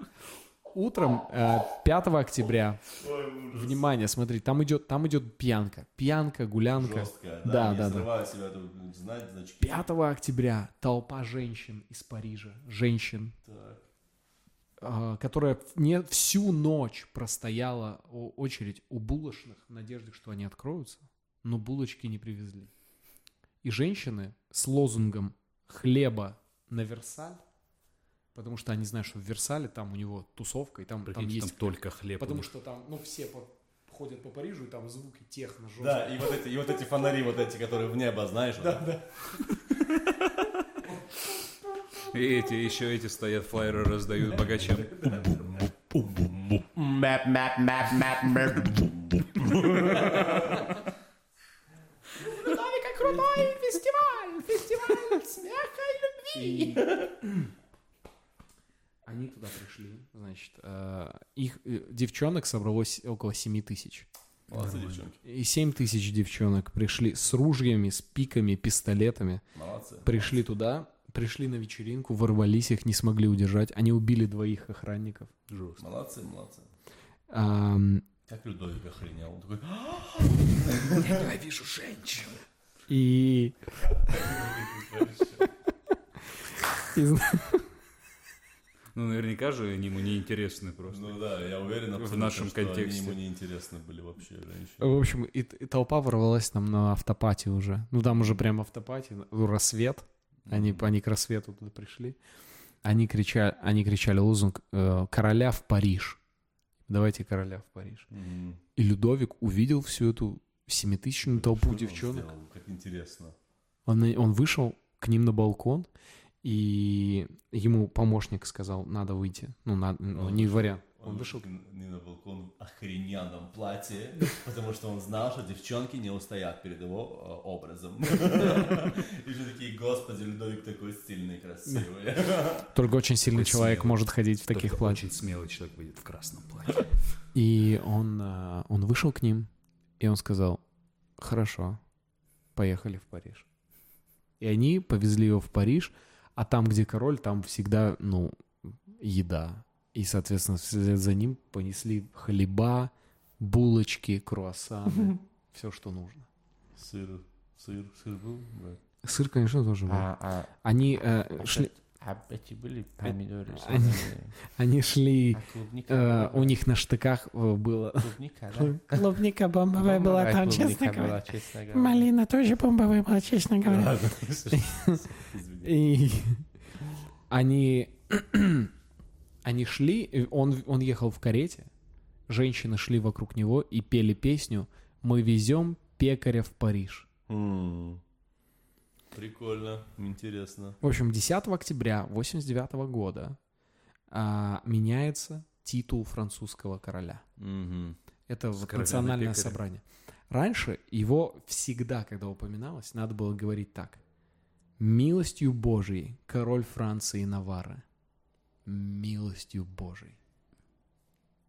утром э, 5 октября, внимание, смотри, там идет, там идет пьянка. Пьянка, гулянка. Жесткая, Да, да, да, да. себя, знать, значки. 5 октября толпа женщин из Парижа, женщин, Так. э, которая не всю ночь простояла очередь у булочных в надежде, что они откроются, но булочки не привезли. И женщины с лозунгом «хлеба на Версаль», потому что они знают, что в Версале там у него тусовка, и там, там Прикиньте, есть... там только хлеб. Потому что там, ну, все по- ходят по Парижу, и там звуки техно жесткие. Да, и вот, эти, и вот эти фонари, вот эти, которые в небо, знаешь? Да, да. И эти, еще эти стоят, флайеры раздают богачам. Мэп, мэп, мэп, мэп, мэп. И они туда пришли, значит, э, их э, девчонок собралось около 7 тысяч. Молодцы, девчонки. И 7 тысяч девчонок пришли с ружьями, с пиками, пистолетами. Молодцы. Пришли туда, пришли на вечеринку, ворвались, их не смогли удержать. Они убили двоих охранников. Жестко. Молодцы, молодцы. Ам, Как Людовик охренел. Он такой, Ненавижу женщин. И... Ну, наверняка же они ему не интересны просто. ну да, я уверен, абсолютно, нашем что контексте. они ему не интересны были вообще женщины. В общем, и, и толпа ворвалась там на автопате уже. Ну, там уже прям автопати, ну, рассвет. Они, они к рассвету туда пришли. Они кричали, они кричали лозунг э, «Короля в Париж». Давайте короля в Париж. Мгм. И Людовик увидел всю эту семитысячную толпу Что он девчонок. сделал? Как интересно. Он, он вышел к ним на балкон, и ему помощник сказал, надо выйти. Ну, надо, ну, Он не вариант. Он вышел. не на балкон в охрененном платье, потому что он знал, что девчонки не устоят перед его э, образом. И все такие, господи, Людовик такой стильный, красивый. Только очень сильный человек может ходить в таких платьях. Очень смелый человек выйдет в красном платье. И он, а, он вышел к ним, и он сказал, хорошо, поехали в Париж. И они повезли его в Париж, а там, где король, там всегда, ну, еда. И, соответственно, вслед за ним понесли хлеба, булочки, круассаны, все, что нужно. Сыр, сыр, сыр был? Да. Сыр, конечно, тоже был. А, а, Они э, шли, а эти были помидоры? Они- они шли, А клубника? э, у них на штыках э, было... Клубника, да? Клубника бомбовая была там, честно говоря. Малина тоже бомбовая была, честно говоря. И они, они шли, он, он ехал в карете, женщины шли вокруг него и пели песню «Мы везем пекаря в Париж». М. Прикольно, интересно. В общем, 10 октября 89 года а, меняется титул французского короля. Мгм. Это вот национальное на пекаре. собрание. Раньше его всегда, когда упоминалось, надо было говорить так. «Милостью Божией, король Франции и Наварры». Милостью Божией.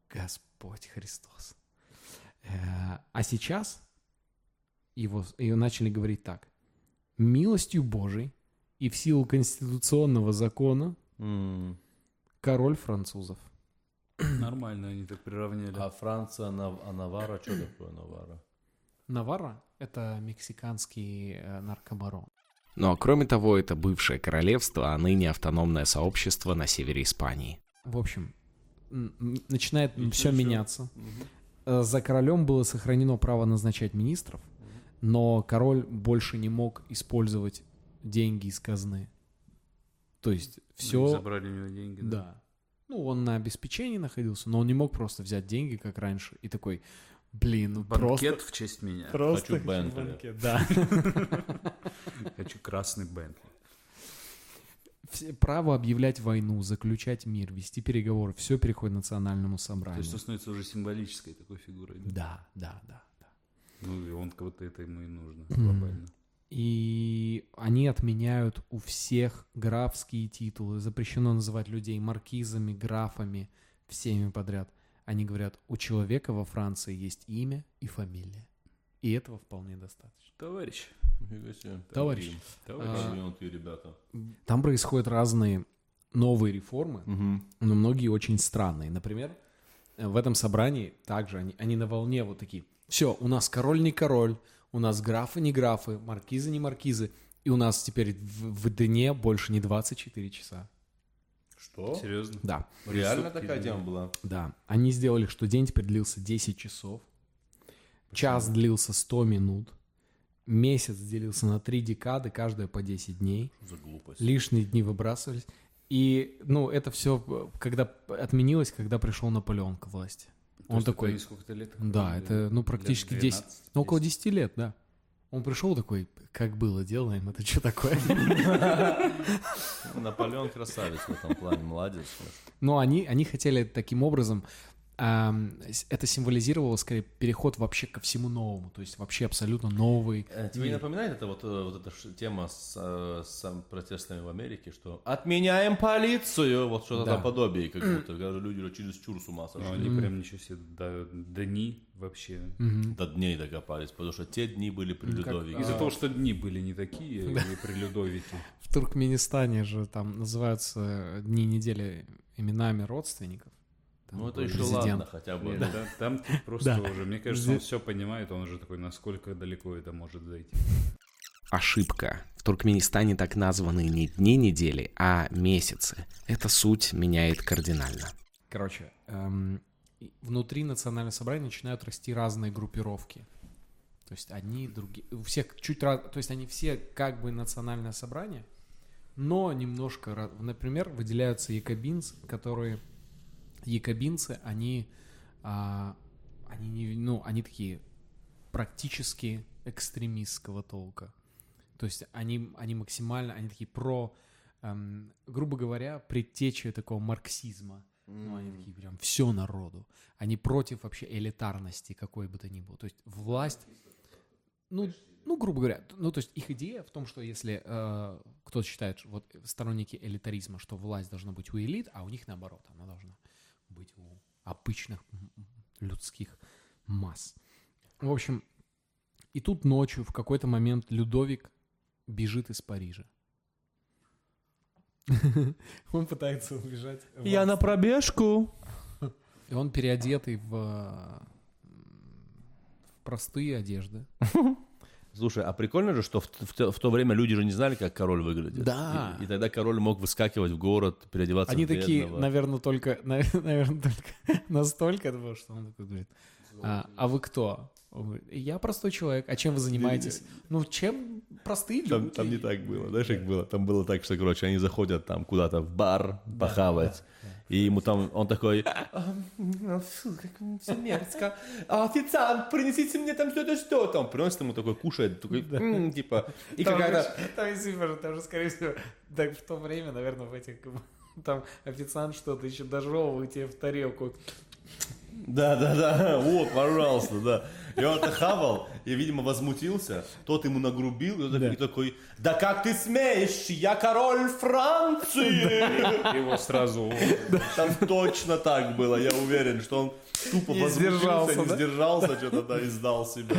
Господь Христос. Э, А сейчас его, ее начали говорить так. «Милостью Божией и в силу конституционного закона М. король французов». Нормально они так приравняли. А Франция, Нав- а Навара, что такое Навара? Наварра — это мексиканский э, наркобарон. Ну а кроме того, это бывшее королевство, а ныне автономное сообщество на севере Испании. В общем, начинает И все меняться. Э, За королем было сохранено право назначать министров, но король больше не мог использовать деньги из казны. То есть Ну, все... Забрали у него деньги. Да. Ну, он на обеспечении находился, но он не мог просто взять деньги, как раньше, и такой, блин, ну Банкет просто... в честь меня. Просто Хочу Бентли. банкет, Да. Хочу красный Бентли. Право объявлять войну, заключать мир, вести переговоры, все переходит национальному То собранию. есть он становится уже символической такой фигурой. да? Да, да, да. Ну и он кого-то это ему и нужно глобально. И они отменяют у всех графские титулы. Запрещено называть людей маркизами, графами, всеми подряд. Они говорят, у человека во Франции есть имя и фамилия. И этого вполне достаточно. Товарищ. Товарищ. Товарищ. Ребята. Там происходят разные новые реформы, Мгм. но многие очень странные. Например, в этом собрании также они, они на волне вот такие. Все, у нас король не король, у нас графы не графы, маркизы не маркизы, и у нас теперь в, в дне больше не 24 часа. Что? Серьезно? Да, Реально Присутствие, такая тема была? да. Они сделали, что день теперь длился 10 часов, час длился 100 минут, месяц делился на три декады, каждая по 10 дней. За глупость? лишние дни выбрасывались. И, ну, это все, когда отменилось, когда пришел Наполеон к власти. То Он есть такой, сколько-то лет? да, это, ну, практически 10, 12, ну, около 10 лет, да. Он пришел такой, как было, делаем, это что такое? Наполеон красавец в этом плане, молодец. Но они, они хотели таким образом, это символизировало, скорее, переход вообще ко всему новому, то есть вообще абсолютно новый. Э, Тебе не напоминает это вот, э, вот эта тема с, э, с протестами в Америке, что отменяем полицию, вот что-то Да. наподобие, как будто, когда люди через чур с ума Ну, сошли. они прям ничего себе до, до дни вообще. До дней докопались, потому что те дни были при Ну, как- Людовике. Из-за того, что дни были не такие, и при Людовике. В Туркменистане же там называются дни недели именами родственников. Там Ну это еще президент. ладно хотя бы. Нет, да, Там ты просто Да. уже, мне кажется, он все понимает, он уже такой, насколько далеко это может зайти. Ошибка. В Туркменистане так названы не дни недели, а месяцы. Эта суть меняет кардинально. Короче, эм, внутри национального собрания начинают расти разные группировки. То есть одни, другие, у всех чуть раз, то есть они все как бы национальное собрание, но немножко, например, выделяются якобинцы, которые, якобинцы, они, а, они не, ну, они такие практически экстремистского толка. То есть они, они максимально, они такие про, эм, грубо говоря, предтечи такого марксизма. Ну, они такие прям все народу. Они против вообще элитарности какой бы то ни было. То есть власть, ну, ну, грубо говоря, ну, то есть их идея в том, что если э, кто-то считает, вот сторонники элитаризма, что власть должна быть у элит, а у них наоборот, она должна быть у обычных людских масс. В общем, и тут ночью в какой-то момент Людовик бежит из Парижа. Он пытается убежать. Я на пробежку. и он переодетый в, в простые одежды. Слушай, а прикольно же, что в, в в то время люди же не знали, как король выглядит. Да. И, и тогда король мог выскакивать в город, переодеваться Они в такие, бедного. наверное, только, наверное, только настолько, было, что он такой говорит, а, а вы кто? Говорит, я простой человек. А чем вы занимаетесь? Ну, чем простые люди? Там, там не так было, знаешь, как было? Там было так, что, короче, они заходят там куда-то в бар похавать, и ему там, он такой, «А, фу, как все мерзко, А, официант, принесите мне там что-то, что-то. Он приносит ему такой, кушает, такой, типа, и Там, какая-то... там, извини, там же, скорее всего, так в то время, наверное, в этих Там официант что-то еще дожевывает тебе в тарелку. Да, да, да. Вот, пожалуйста, да. И он это хавал, и, видимо, возмутился. Тот ему нагрубил, и он такой, такой, да как ты смеешь, я король Франции. Его сразу... Там точно так было, я уверен, что он тупо Не возмутился, не да? сдержался, что-то да, и сдал себя.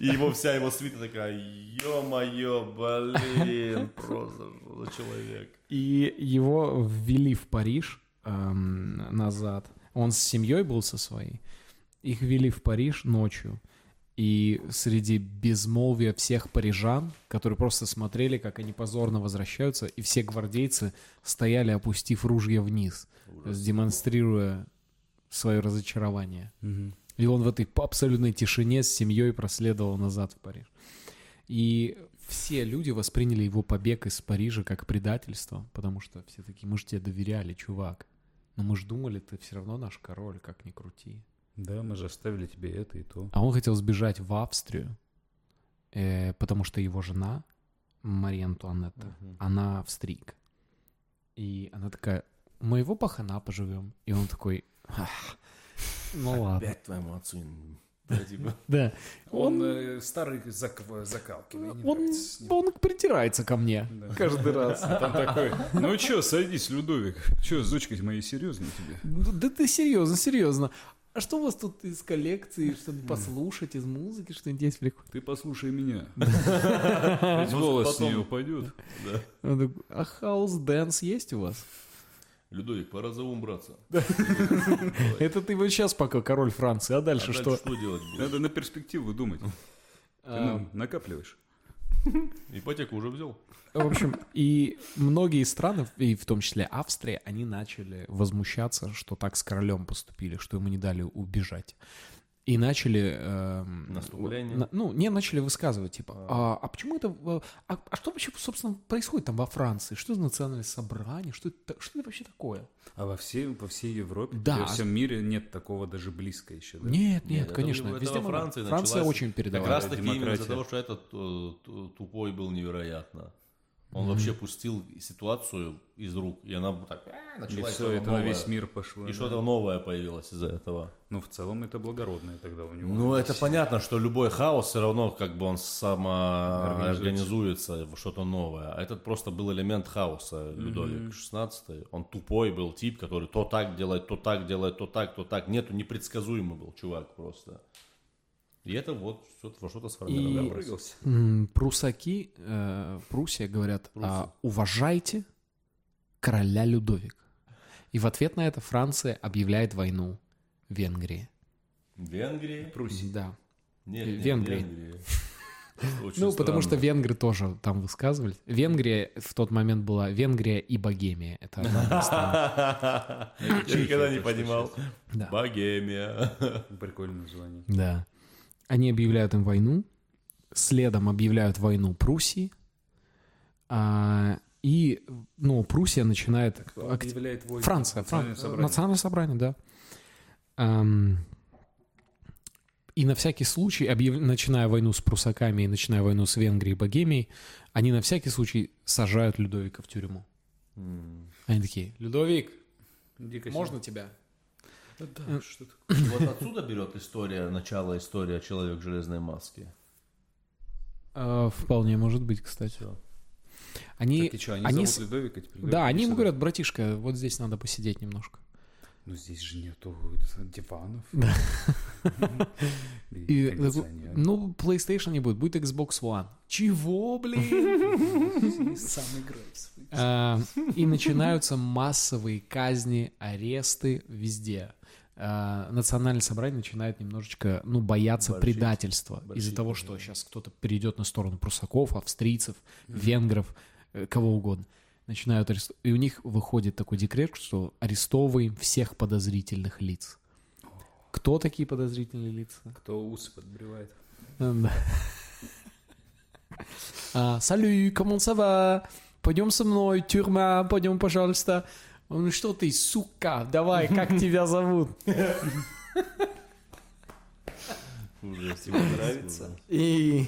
И его вся его свита такая, ё-моё, блин, просто за человек. И его ввели в Париж эм, назад. Он с семьей был со своей. Их ввели в Париж ночью. И среди безмолвия всех парижан, которые просто смотрели, как они позорно возвращаются, и все гвардейцы стояли, опустив ружья вниз, демонстрируя свое разочарование. И он в этой абсолютной тишине с семьей проследовал назад в Париж. И все люди восприняли его побег из Парижа как предательство, потому что все такие, мы же тебе доверяли, чувак. Но мы же думали, ты все равно наш король, как ни крути. Да, мы же оставили тебе это и то. А он хотел сбежать в Австрию, э, потому что его жена, Мария Антуанетта, она австрийка. И она такая, мы его пахана поживем. И он такой, «Ах, ну ладно. Опять твоему отцу. Да, типа. Да. Он э, старый зак- закалки. Он, он притирается ко мне каждый раз. Там такой, ну чё, садись, Людовик. Чё, с дочкой моей серьезно тебе? Ну, Да ты серьезно, серьезно. А что у вас тут из коллекции, что-нибудь послушать, из музыки, что-нибудь есть прикольно? Ты послушай меня. Ведь волос с нее упадет. Он такой, А house dance есть у вас? Людовик, пора за ум браться. Это ты вот сейчас пока король Франции, а А дальше что? что делать? Надо на перспективу думать. Ты А, ну, накапливаешь. Ипотеку уже взял? В общем, и многие страны, и в том числе Австрия, они начали возмущаться, что так с королем поступили, что ему не дали убежать. И начали... эм, Наступление. на- ну, не начали высказывать, типа, а, а почему это... э, А, а что вообще, собственно, происходит там во Франции? Что за национальное собрание? Что это, что это вообще такое? А во всей, во всей Европе, Да. во всем мире нет такого даже близко еще. да? Нет, нет, Нет, это конечно. это Везде во. Франции Франция очень Как передовая. раз таки именно из-за того, что этот э, ту- тупой был невероятно. Он вообще пустил ситуацию из рук, и она так э, И началась все, это на весь мир пошло. И да. что-то новое появилось из-за этого. Ну, в целом, это благородное тогда у него. Ну, это понятно, что любой хаос все равно как бы он Организуется. самоорганизуется в что-то новое. А этот просто был элемент хаоса, Людовик XVI. Он тупой был тип, который то так делает, то так делает, то так, то так. Нету, непредсказуемый был чувак просто. И это вот что-то, во что-то сформировалось. М, Прусаки, э, Пруссия говорят, а, уважайте короля Людовика. И в ответ на это Франция объявляет войну Венгрии. Венгрии? Пруссия. Да. Нет, нет, Венгрии. Венгрии. Ну, потому что венгры тоже там высказывались. Венгрия в тот момент была Венгрия и Богемия. Это одна страна. Я никогда не понимал. Богемия. Прикольное название. Да. Они объявляют им войну, следом объявляют войну Пруссии, а, и, ну, Пруссия начинает... акти- Объявляет войну. Франция, Национальное Фран- собрание. Национальное собрание, да. Ам, и на всякий случай, объяв- начиная войну с прусаками и начиная войну с Венгрией и Богемией, они на всякий случай сажают Людовика в тюрьму. Они такие, Людовик, Дико можно тебя? Да, что-то. Вот отсюда берет история, начало история «Человек в железной маске». А, вполне может быть, кстати. Они, Так и что, они, они зовут с- Людовика теперь? да, они ему Сюда? говорят, братишка, вот здесь надо посидеть немножко. Ну, здесь же нету диванов. Да. И ну, PlayStation не будет, будет Xbox One. Чего, блин? Сам свои. А, И начинаются массовые казни, аресты везде. А, Национальное собрание начинает немножечко, ну, бояться Борщить. предательства из-за того, что сейчас кто-то перейдет на сторону прусаков, австрийцев, венгров, э, кого угодно. Начинают арестовать. И у них выходит такой декрет, что арестовываем всех подозрительных лиц. Кто такие подозрительные лица? Кто усы подбривает. Да. А, Салю, comment ça va? Пойдем со мной, тюрьма, пойдем, пожалуйста. Он, что ты, сука, давай, как тебя зовут? Ужас. Тебе нравится? И,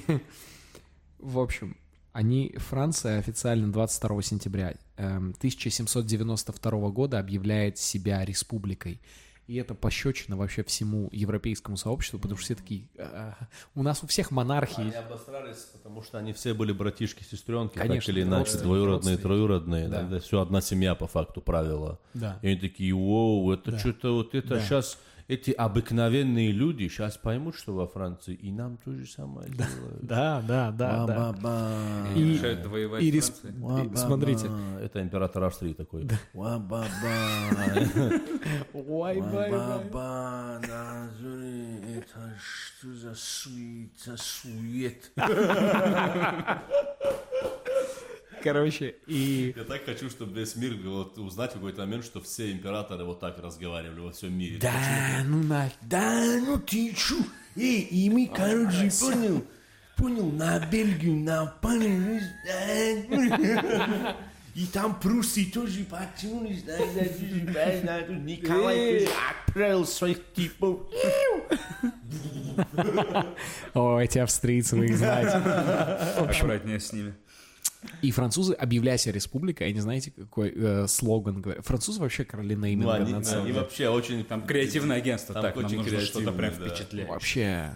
в общем, Они, Франция официально 22 сентября эм, 1792 года объявляет себя республикой. И это пощечина вообще всему европейскому сообществу, потому что все такие... «А, у нас у всех монархии... Они обосрались, потому что они все были братишки, сестренки, так Конечно, или иначе, двоюродные, троюродные. Да. Да. все одна семья по факту правила. Да. И они такие, воу, это что-то вот это Да. сейчас эти обыкновенные люди сейчас поймут, что во Франции, и нам то же самое делают. Да, да, да, да. Ва-ба-ба. И- Решают воевать и с рес- Францией. и Ва-ба-ба. смотрите. Это император Австрии такой. Ва-ба-ба. Ой, бай, бай. Ва-ба-ба. Назови, Это что за сует, за сует? Короче, и... Я так хочу, чтобы весь мир вот, узнать в какой-то момент, что все императоры вот так разговаривали во всем мире. Да, ну нафиг. Да, ну ты чё? Эй, и мы, короче, понял, понял, на Бельгию напали, да, и там прусы тоже потянулись, да, да, да, да, да, Николай отправил своих типов. О, эти австрийцы, вы их знаете. Аккуратнее с ними. И французы, объявляя себя республикой, они знаете, какой э, слоган говорят? Французы вообще короли Ну, нейминга они, нации. они вообще очень... Там креативное агентство. Там так, нам очень нужно что-то прям да. Вообще.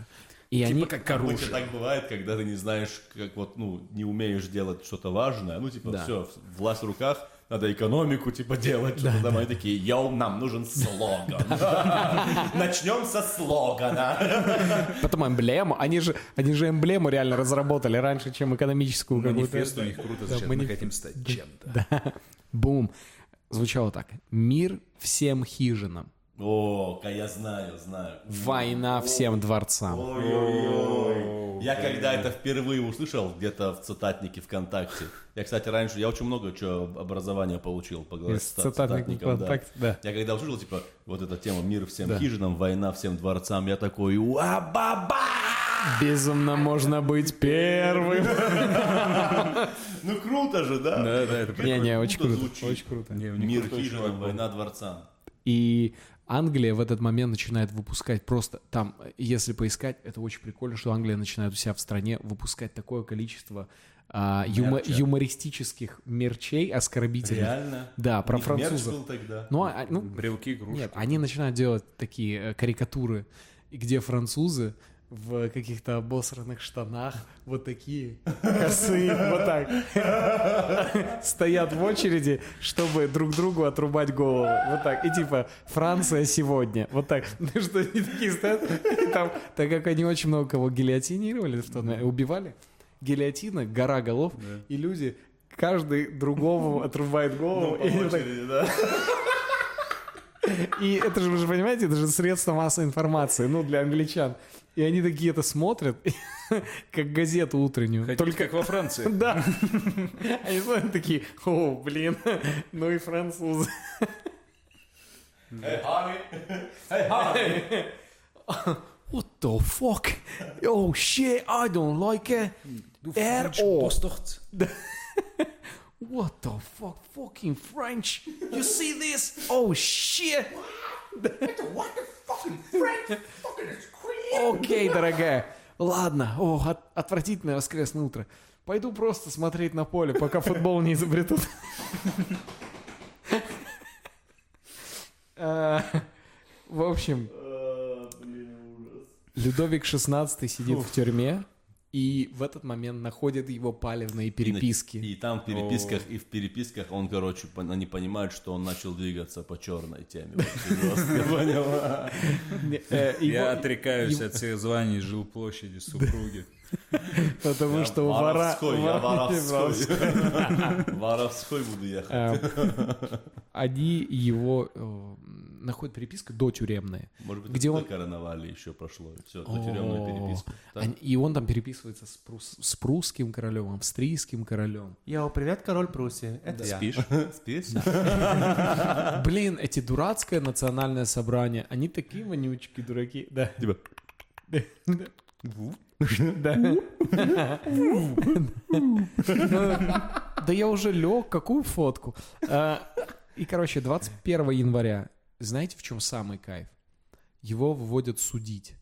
И они... Типа как Обычно оружие. так бывает, когда ты не знаешь, как вот, ну, не умеешь делать что-то важное. Ну, типа, Да. все, власть в руках, надо экономику, типа, делать. Что-то там они такие, йоу, нам нужен слоган. Начнем со слогана. Потом эмблему. Они же, они же эмблему реально разработали раньше, чем экономическую какую-то. Манифест у них круто звучит. Мы хотим стать чем-то. Бум. Звучало так. Мир всем хижинам. О, ка- я знаю, знаю. Война всем дворцам. Ой-ой-ой. Я когда это впервые услышал где-то в цитатнике ВКонтакте. Я, кстати, раньше, я очень много чего образования получил по Из цита- цитатника цитатникам, да. Да. Я когда услышал, типа, вот эта тема «Мир всем Да. хижинам, война всем дворцам», я такой «Уа-ба-ба!» Безумно можно быть первым. Ну круто же, да? Да, да, это прикольно. Не-не, очень круто. Очень круто. Не, Мир хижинам, война дворцам. И Англия в этот момент начинает выпускать просто там, если поискать, это очень прикольно, что Англия начинает у себя в стране выпускать такое количество а, Мерча. юмористических мерчей оскорбительных. Реально? Да, про них мерч французов. был тогда. Ну, а- ну, Брелки, игрушки. нет, они начинают делать такие э, карикатуры, где французы в каких-то обосранных штанах, вот такие, косые, вот так, стоят в очереди, чтобы друг другу отрубать голову. Вот так. И типа, Франция сегодня. Вот так. Ну что они такие стоят, и там, так как они очень много кого гильотинировали, в тот момент, убивали, гильотина, гора голов, и люди, каждый другому отрубает голову. По и они так- очереди, да. и это же, вы же понимаете, это же средство массовой информации, ну, для англичан. И они такие это смотрят, как газету утреннюю. Хотите, Только как во Франции. Да. Они смотрят такие, о, блин, ну и французы. Эй, Харри! Эй, Харри! What the fuck? Oh shit, I don't like it. All. What the fuck? Fucking French. You see this? Oh shit. Окей, дорогая. Ладно. О, от- отвратительное воскресное утро. Пойду просто смотреть на поле, пока футбол не изобретут. А, В общем, Людовик XVI сидит в тюрьме, и в этот момент находят его палевные переписки. И там в переписках, и в переписках он, короче, они понимают, что он начал двигаться по черной теме. Э, Я отрекаюсь от всех званий жилплощади, супруги. Потому что у вора... Воровской, я воровской. Воровской буду ехать. Э, Они его э, находят переписка до тюремная. Может быть, где он- он короновали еще прошло. Все, до тюремную переписку. И он там переписывается с, прус- с прусским королем, австрийским королем. Йоу, привет, король Пруссии. Это я. Спишь? Спишь? Блин, эти дурацкое национальное собрание, они такие вонючки, дураки. Да. Типа, Да. Да я уже лег, какую фотку? А, И, короче, 21 января, знаете, в чем самый кайф? Его выводят судить.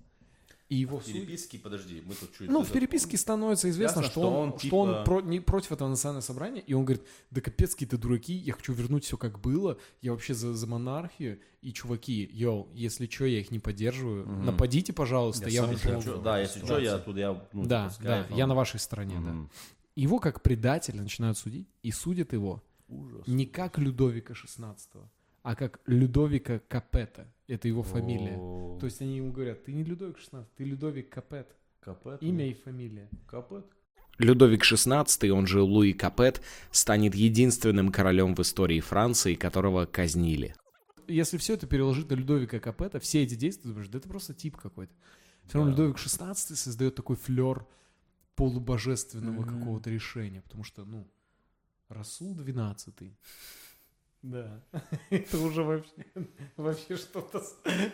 И его В судят- переписке, подожди, мы тут чуть... Ну, в переписке становится известно, Ясно, что, что он, он, что он типа- про- не против этого национального собрания, и он говорит, да капец, какие-то дураки, я хочу вернуть все как было, я вообще за, за монархию, и чуваки, йоу, если что, я их не поддерживаю, нападите, пожалуйста, я, вам помогу. чё- Да, если что, я оттуда, я... Ну, Да, типа, да, я на вашей стороне, да. Мгм. Его как предателя начинают судить, и судят его Ужас. не как Людовика XVI, а как Людовика Капета, это его фамилия. То есть они ему говорят, ты не Людовик XVI, ты Людовик Капет, Капет? имя и фамилия. Капет? Людовик XVI, он же Луи Капет, станет единственным королем в истории Франции, которого казнили. если все это переложить на Людовика Капета, все эти действия, ты думаешь, да это просто тип какой-то. Все равно Людовик XVI создает такой флер полубожественного какого-то решения, потому что, ну, Расул XII. Да, это уже вообще, вообще что-то...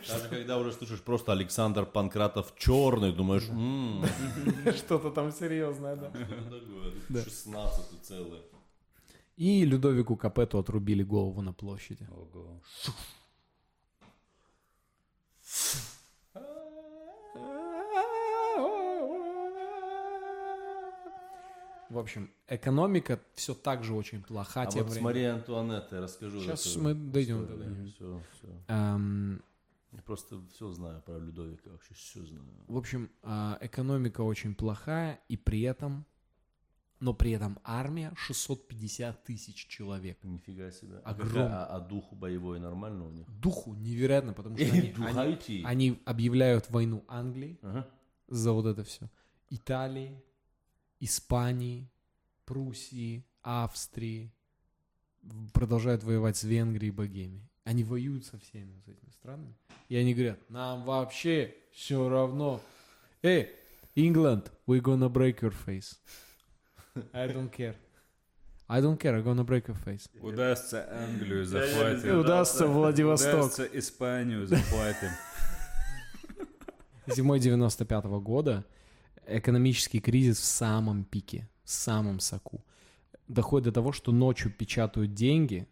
Даже когда уже слышишь просто Александр Панкратов черный, думаешь, «М, Что-то там серьезное? Да. 16 целое. И Людовику Капету отрубили голову на площади. Ого. В общем, экономика все так же очень плоха А тем вот с временем. Марией Антуанеттой расскажу. Сейчас мы дойдем до нее. Всё, всё. Эм, Я просто все знаю про Людовика, вообще все знаю. В общем, а, экономика очень плохая, и при этом, но при этом армия 650 тысяч человек. Нифига себе. А, какая- а, а духу боевой нормально у них? Духу невероятно, потому что они, они- они объявляют войну Англии Ага. за вот это все. Италии, Испании, Пруссии, Австрии. Продолжают воевать с Венгрией и Богемией. Они воюют со всеми вот этими странами. И они говорят, нам вообще все равно. Эй, England, we're gonna break your face. I don't care. I don't care, I'm gonna break your face. Удастся Англию захватим. удастся Владивосток. Удастся Испанию захватим. Зимой 95 года экономический кризис в самом пике, в самом соку. Доходит до того, что ночью печатают деньги,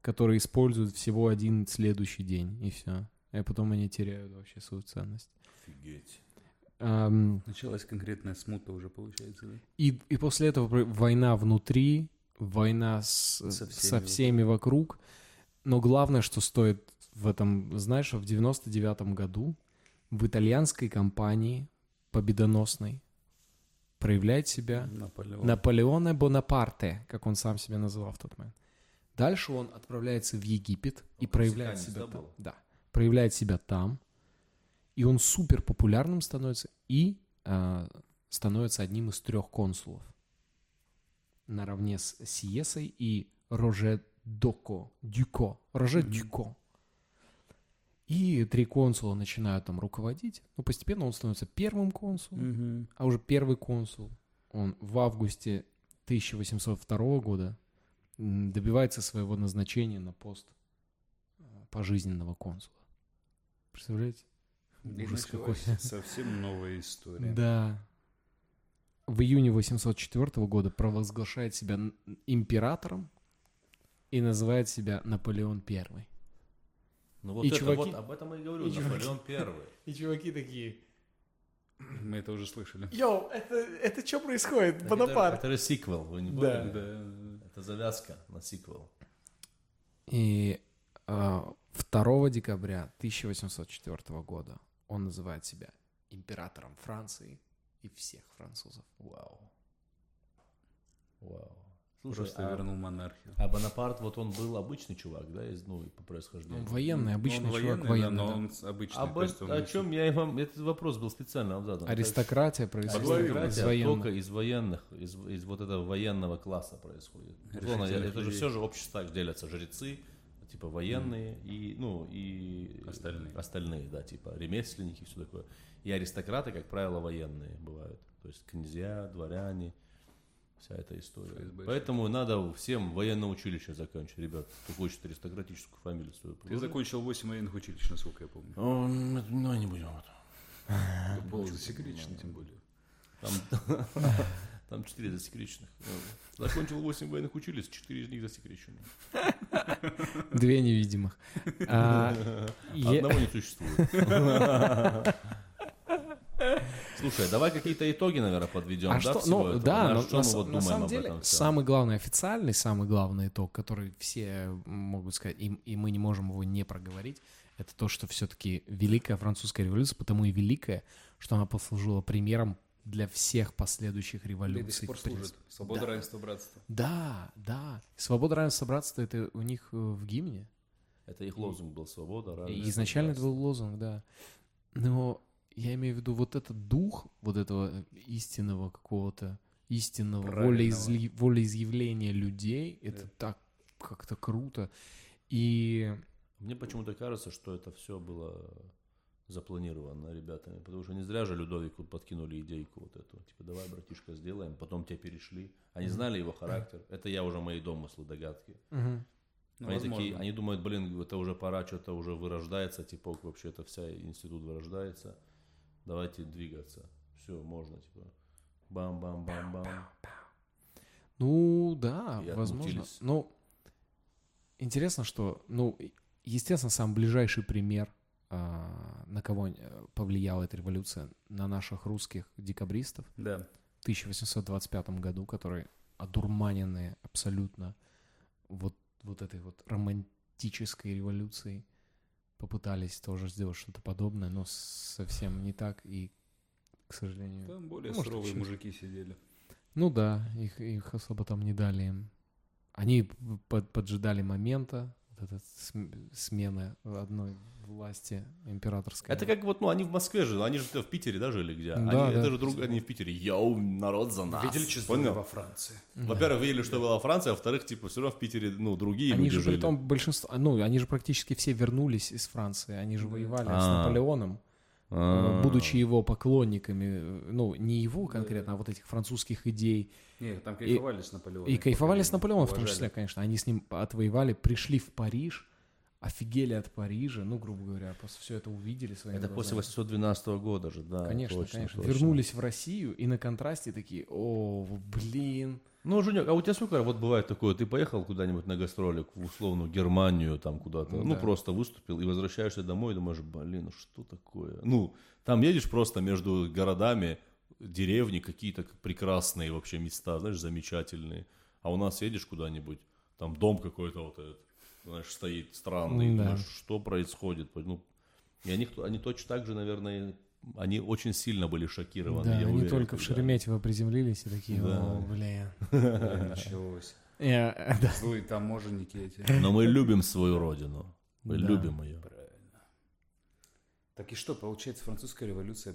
которые используют всего один следующий день, и все. И потом они теряют вообще свою ценность. Офигеть. Ам, Началась конкретная смута уже, получается, да? и, и после этого война внутри, война с- Со со, всеми всеми вокруг. Но главное, что стоит в этом, знаешь, в 99 году в итальянской компании победоносной проявляет себя Наполеон. Наполеоне Бонапарте, как он сам себя называл в тот момент. Дальше он отправляется в Египет и проявляет себя да, там. Да, проявляет себя там. И он супер популярным становится и а, становится одним из трех консулов. Наравне с Сиесой и Роже Доко, Дюко, Роже Дюко. И три консула начинают там руководить. Ну, постепенно он становится первым консулом Мгм. а уже первый консул, он в августе 1802 года добивается своего назначения на пост э, пожизненного консула. Представляете? И Ужас какой. совсем новая история. Да. В июне 804 года провозглашает себя императором и называет себя Наполеон Первый. Ну вот И это чуваки- вот об этом и говорю, и чуваки- Наполеон первый. И чуваки такие, Мы это уже слышали. йоу, это, это что происходит? Это, это же сиквел, вы не Да. поняли? Да. Это завязка на сиквел. И а, 2 декабря 1804 года он называет себя императором Франции и всех французов. Вау. Вау. Слушай, Просто а, вернул монархию. а Бонапарт, вот он был обычный чувак, да, из, ну, по происхождению? Он военный, обычный он чувак военный, военный. да, но да. он обычный. Об, то есть он о чем я и вам... Этот вопрос был специально вам задан. Аристократия происходит Аристократия из только военных. из военных, из, из вот этого военного класса происходит. Условно, это же все же общество так делятся. Жрецы, типа военные и, ну, и Остальные. остальные, да, типа ремесленники, все такое. И аристократы, как правило, военные бывают. То есть князья, дворяне, вся эта история. ФСБшники. Поэтому надо всем военное училище заканчивать, ребят, кто хочет аристократическую фамилию свою. Ты положить. закончил 8 военных училищ, насколько я помню. О, Ну, не будем. вот. Это было засекречено, тем более. Там, там 4 засекреченных. Закончил 8 военных училищ, 4 из них засекречены. Две невидимых. А, Одного не существует. Слушай, давай какие-то итоги, наверное, подведем, А да, что, всего ну этого? да, На но что на, мы вот на думаем самом об деле этом самый главный официальный, самый главный итог, который все могут сказать, и, и мы не можем его не проговорить, это то, что все-таки Великая Французская революция, потому и великая, что она послужила примером для всех последующих И революций. до сих пор служит. Свобода, Да. равенство, братство. Да, да. Свобода, равенство, братство это у них э, в гимне. Это их лозунг был «Свобода, равенство, изначально это братство». был лозунг, да. Но я имею в виду вот этот дух вот этого истинного какого-то истинного волеизли- волеизъявления людей, это Да. так как-то круто. И Мне почему-то кажется, что это все было запланировано ребятами, потому что не зря же Людовику подкинули идейку вот эту, типа, давай, братишка, сделаем, потом тебя перешли. Они знали его характер, это я уже мои домыслы, догадки. Ну, они возможно. такие, они думают, блин, это уже пора, что-то уже вырождается, типа, вообще это вся институт вырождается, давайте двигаться, все, можно, типа, бам-бам-бам-бам. ну да, И возможно. отмутились. Ну интересно, что ну естественно самый ближайший пример а, на кого э, повлияла эта революция на наших русских декабристов Да. в 1825 году, которые одурманенные абсолютно вот, вот этой вот романтической революцией попытались тоже сделать что-то подобное, но совсем не так и, к сожалению... Там более Может, суровые чуть- мужики сидели. Ну да, их, их особо там не дали им. Они под- поджидали момента, вот эта см- смена одной власти императорской. Это как вот, ну, они в Москве же, они же в Питере, да, жили где? Они, Да, Это да. же друг, они в Питере, йоу, народ за нас. Понял? во Франции. Во-первых, видели, что была Франция, а во-вторых, типа, все равно в Питере, ну, другие Они люди же жили. при том большинство, ну, они же практически все вернулись из Франции, они же воевали с А. Наполеоном, будучи его поклонниками, э, ну, не его конкретно, а вот этих французских идей, Не, там кайфовали с Наполеоном. и кайфовали с Наполеоном в том числе, конечно, они с ним отвоевали, пришли в Париж, офигели от Парижа, ну, грубо говоря, после все это увидели своими Это после глазами. 812 года же, да. Конечно, точно, конечно. точно. Вернулись в Россию и на контрасте такие, о, блин. Ну, Женек, а у тебя сколько вот бывает такое, ты поехал куда-нибудь на гастроли, в условную Германию там куда-то, Ну ну, да. просто выступил и возвращаешься домой и думаешь, блин, что такое? Ну, там едешь просто между городами, деревни какие-то прекрасные вообще места, знаешь, замечательные. А у нас едешь куда-нибудь, там дом какой-то вот этот, знаешь, стоит странный, Да. думаешь, что происходит? Ну, и они, они точно так же, наверное, они очень сильно были шокированы. да, я они уверен, только в Шереметьево приземлились и такие, Да. о, блин. Началось. Э, да. Злые таможенники эти. Но мы любим свою родину. Мы Да. любим ее. Правильно. Так и что, получается, французская революция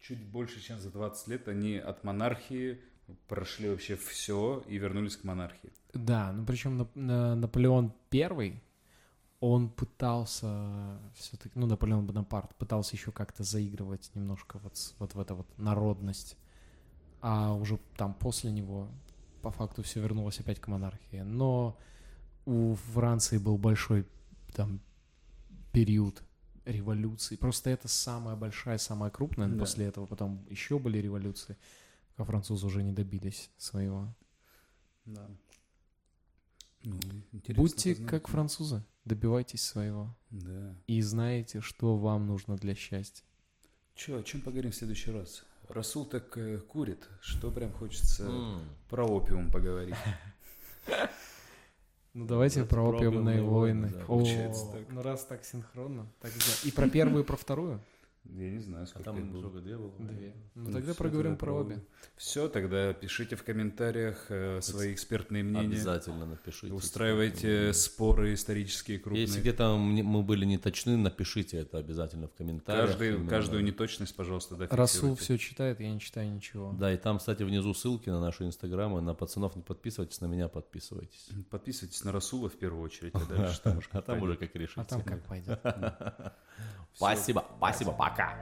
чуть больше, чем за 20 лет, они от монархии прошли вообще все и вернулись к монархии. Да, ну причем Нап- на- Наполеон Первый, он пытался все-таки, ну Наполеон Бонапарт пытался еще как-то заигрывать немножко вот, вот в эту вот народность, а уже там после него по факту все вернулось опять к монархии. Но у Франции был большой там период революции. Просто это самая большая, самая крупная. Да. После этого потом еще были революции, пока французы уже не добились своего. Да. Ну, Будьте познать. как французы, добивайтесь своего. Да. И знаете, что вам нужно для счастья. Че, о чем поговорим в следующий раз? Расул так э, курит, что прям хочется про опиум поговорить. Ну давайте про опиумные войны. получается так. ну раз так синхронно, тогда и про первую, и про вторую. Я не знаю, А сколько там их было. две было? Две. Ну Ну, тогда проговорим про обе. Все, тогда пишите в комментариях э, свои экспертные мнения. Обязательно напишите. Устраивайте споры исторические крупные. Если где-то мы были не точны, напишите это обязательно в комментариях. Каждый, Именно, каждую да. неточность, пожалуйста, да, Расул все читает, я не читаю ничего. Да, и там, кстати, внизу ссылки на наши инстаграмы. На пацанов не подписывайтесь, на меня подписывайтесь. Подписывайтесь на Расула в первую очередь, а дальше там уж А как там пойдет. уже как решите. А там как пойдет. Спасибо, спасибо, Пока.